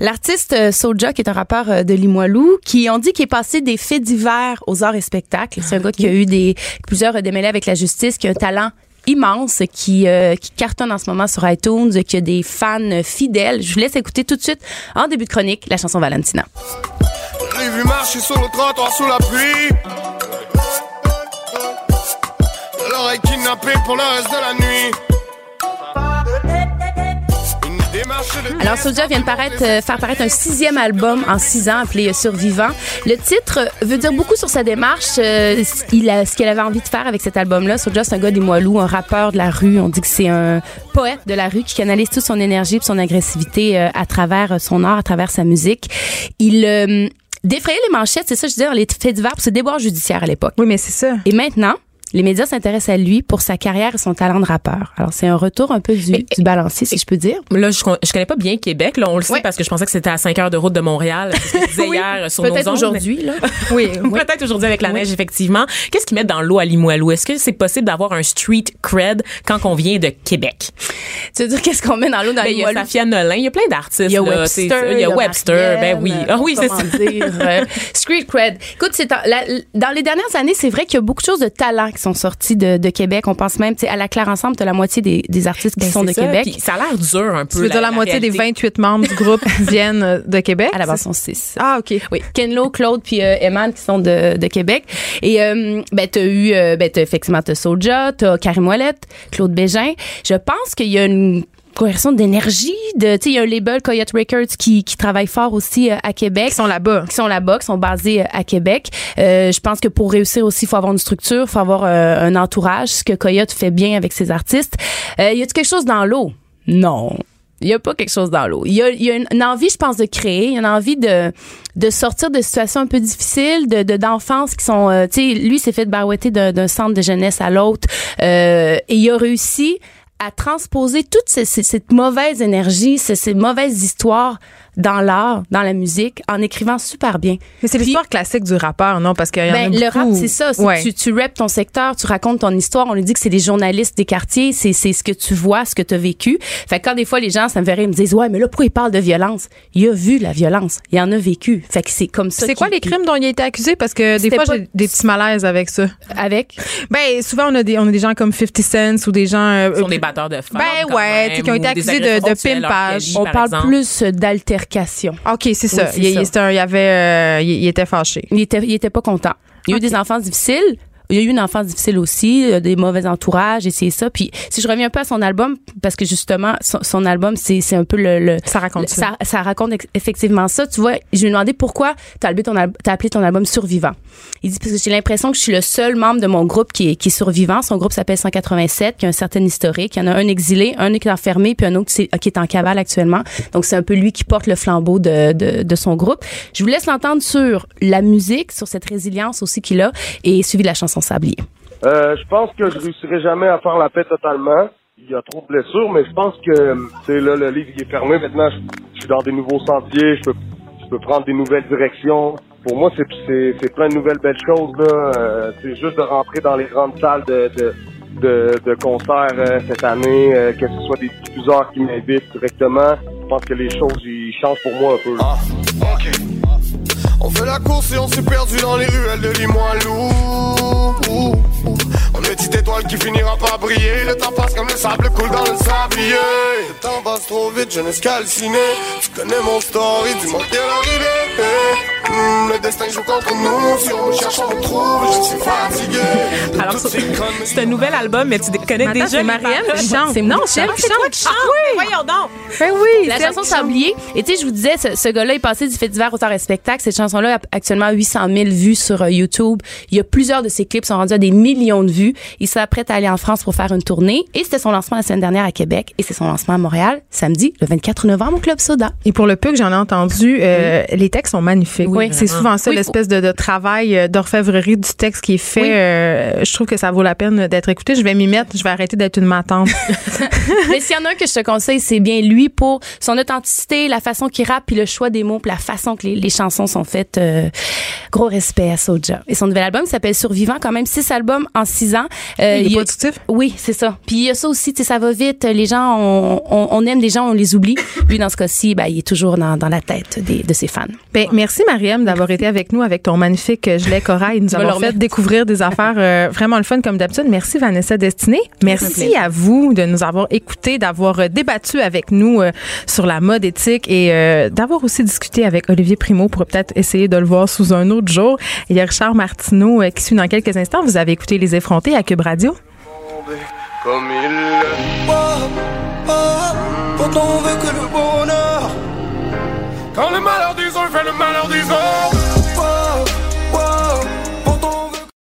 L'artiste euh, Soulja, qui est un rappeur euh, de Limoilou, qui on dit qu'il est passé des faits divers aux arts et spectacles. C'est un gars qui a eu des plusieurs démêlés avec la justice, qui a un talent immense, qui euh, qui cartonne en ce moment sur iTunes, qui a des fans fidèles. Je vous laisse écouter tout de suite, en début de chronique, la chanson Valentina. J'ai vu marcher sur le trottoir sous la pluie. L'oreille kidnappée pour le reste de la nuit. Alors, Soulja vient de paraître, euh, faire paraître un sixième album en six ans appelé euh, Survivant. Le titre euh, veut dire beaucoup sur sa démarche. euh, il a, ce qu'elle avait envie de faire avec cet album-là. Soulja, c'est un gars des Moilous, un rappeur de la rue. On dit que c'est un poète de la rue qui canalise toute son énergie et son agressivité euh, à travers euh, son art, à travers sa musique. Il euh, défrayait les manchettes, c'est ça, je veux dire, les faits divers pour ses déboires judiciaires à l'époque. Oui, mais c'est ça. Et maintenant, les médias s'intéressent à lui pour sa carrière et son talent de rappeur. Alors, c'est un retour un peu du, du balancier, si je peux dire. Là, je, je connais pas bien Québec. Là, on le sait Ouais. parce que je pensais que c'était à 5 heures de route de Montréal. C'est ce que je disais Oui, hier sur nos Peut-être aujourd'hui, là. Oui, Peut-être aujourd'hui avec la neige, effectivement. Qu'est-ce qu'ils mettent dans l'eau à Limoilou? Est-ce que c'est possible d'avoir un street cred quand on vient de Québec? Tu veux dire, qu'est-ce qu'on met dans l'eau dans Ben, les il y a Limoilou? Safia Nolin, il y a plein d'artistes. Il y a. Webster, il y a Webster, ben oui. Marianne, Ah oui, c'est ça. dire, euh, street cred. Écoute, c'est dans les dernières années, c'est vrai qu'il y a beaucoup de choses de talent qui sont sortis de, de Québec. On pense même, tu sais, à la Claire Ensemble, t'as la moitié des, des artistes qui Ben, sont de ça, Québec. puis ça a l'air dur un peu. Tu veux dire la, moitié des réalité. 28 membres du groupe viennent euh, de Québec? À la base, sont six. Ah, OK. Oui, Kenlo, Claude puis euh, Eman qui sont de, de Québec. Et euh, ben t'as eu euh, ben t'as effectivement t'as Soulja, t'as Karim Ouellette, Claude Bégin. Je pense qu'il y a une corrélation d'énergie de tu sais il y a un label Coyote Records qui qui travaille fort aussi euh, à Québec Ils sont là-bas. qui sont là-bas, qui sont basés euh, à Québec. Euh, je pense que pour réussir aussi, il faut avoir une structure, il faut avoir euh, un entourage, ce que Coyote fait bien avec ses artistes. Euh, y a quelque chose dans l'eau? Non. Il y a pas quelque chose dans l'eau. Il y a, il y a une, une envie, je pense, de créer. Il y a une envie de, de sortir de situations un peu difficiles, de, de d'enfance qui sont, euh, tu sais, lui s'est fait barouetter d'un, d'un centre de jeunesse à l'autre, euh, et il a réussi à transposer toute ces- cette mauvaise énergie, ces mauvaises histoires dans l'art, dans la musique, en écrivant super bien. Mais c'est l'histoire classique du rappeur, non? Parce qu'il y en a Ben, beaucoup. le rap, c'est ça. Ouais. Tu, tu rappes ton secteur, tu racontes ton histoire. On lui dit que c'est des journalistes des quartiers. C'est, c'est ce que tu vois, ce que tu as vécu. Fait que quand des fois, les gens, ça me verrait, ils me disent, ouais, mais là, pourquoi il parle de violence? Il a vu la violence. Il en a vécu. Fait que c'est comme ça. C'est quoi les crimes dont il a été accusé? Parce que des fois, pas- j'ai des petits malaises avec ça. Avec? Ben, souvent, on a des, on a des gens comme 50 Cent ou des gens. euh, Ils sont des batteurs de femmes. Ben quand ouais, même, tu sais, qui ont été accusés de- pimpage. On par parle exemple. plus OK, c'est ça. Oui, il, ça. il- c'était un- il avait, euh, il, il était fâché. Il était, il était pas content. Il y a eu des enfants difficiles. Il y a eu une enfance difficile aussi, des mauvais entourages et c'est ça. Puis si je reviens un peu à son album, parce que justement son, son album c'est c'est un peu le, le Ça raconte le- ça. ça, ça raconte effectivement ça. Tu vois, je lui ai demandé pourquoi t'as appelé ton t'as appelé ton album Survivant. Il dit parce que j'ai l'impression que je suis le seul membre de mon groupe qui est qui est survivant. Son groupe s'appelle 187, qui a un certain historique. Il y en a un exilé, un qui est enfermé, puis un autre qui est, qui est en cavale actuellement. Donc c'est un peu lui qui porte le flambeau de, de, de son groupe. Je vous laisse l'entendre sur la musique, sur cette résilience aussi qu'il a, et suivi de la chanson Sablier. Euh, je pense que je réussirai jamais à faire la paix totalement. Il y a trop de blessures, mais je pense que, tu sais, là, le livre il est fermé. Maintenant, je, je suis dans des nouveaux sentiers. Je peux, je peux prendre des nouvelles directions. Pour moi, c'est, c'est, c'est plein de nouvelles belles choses, là. Euh, c'est juste de rentrer dans les grandes salles de, de, de, de concerts euh, cette année, euh, que ce soit des diffuseurs qui m'invitent directement. Je pense que les choses, ils changent pour moi un peu. là. On fait la course et on s'est perdu dans les ruelles de Limoilou. On est petite étoile qui finira par briller. Le temps passe comme le sable coule dans le sablier. Le temps passe trop vite, je n'ai calciné. Tu connais mon story, dis-moi bien l'arrivée. Hmm, le destin joue contre nous. Si on cherche, on trouve. Je suis fatigué. Alors, Ah, c'est un nouvel album, mais tu connais Mais attends, déjà c'est Marianne qui chante. C'est Non, c'est elle qui qui chante. chante. qui chante. Voyons donc. Ben oui, La chanson. Sablier. Et tu sais, je vous disais, ce, ce gars-là est passé du fait divers au tard et spectacle. Cette chanson-là a actuellement 800 000 vues sur euh, YouTube. Il y a plusieurs de ses clips qui sont rendus à des millions de vues. Il s'apprête à aller en France pour faire une tournée. Et c'était son lancement la semaine dernière à Québec. Et c'est son lancement à Montréal, samedi, le 24 novembre au Club Soda. Et pour le peu que j'en ai entendu, euh, les textes sont magnifiques. Oui. c'est souvent ça, Oui, l'espèce de, de travail euh, d'orfèvrerie du texte qui est fait. Oui. euh, je trouve que ça vaut la peine d'être écouté. Je vais m'y mettre. Je vais arrêter d'être une matante. Mais s'il y en a un que je te conseille, c'est bien lui pour son authenticité, la façon qu'il rappe, puis le choix des mots, puis la façon que les, les chansons sont faites. euh, gros respect à Soulja. Et son nouvel album s'appelle Survivant, quand même six albums en six ans. Euh, Il est productif? Oui, c'est ça. Puis il y a ça aussi, tu sais, ça va vite. Les gens, on, on, on aime des gens, on les oublie. Lui, dans ce cas-ci, ben, il est toujours dans, dans la tête des, de ses fans. Ben, merci Mariam d'avoir été avec nous avec ton magnifique gilet corail. Nous avons fait découvrir des affaires euh, vraiment le fun comme d'habitude. Merci Vanessa Destinée. Merci à vous de nous avoir écoutés, d'avoir euh, débattu avec nous euh, sur la mode éthique et euh, d'avoir aussi discuté avec Olivier Primo pour peut-être essayer de le voir sous un autre jour. Il y a Richard Martineau euh, qui suit dans quelques instants. Vous avez écouté Les Effrontés à Cube Radio. Comme il on veut que le bonheur Quand le malheur des uns fait le malheur des autres.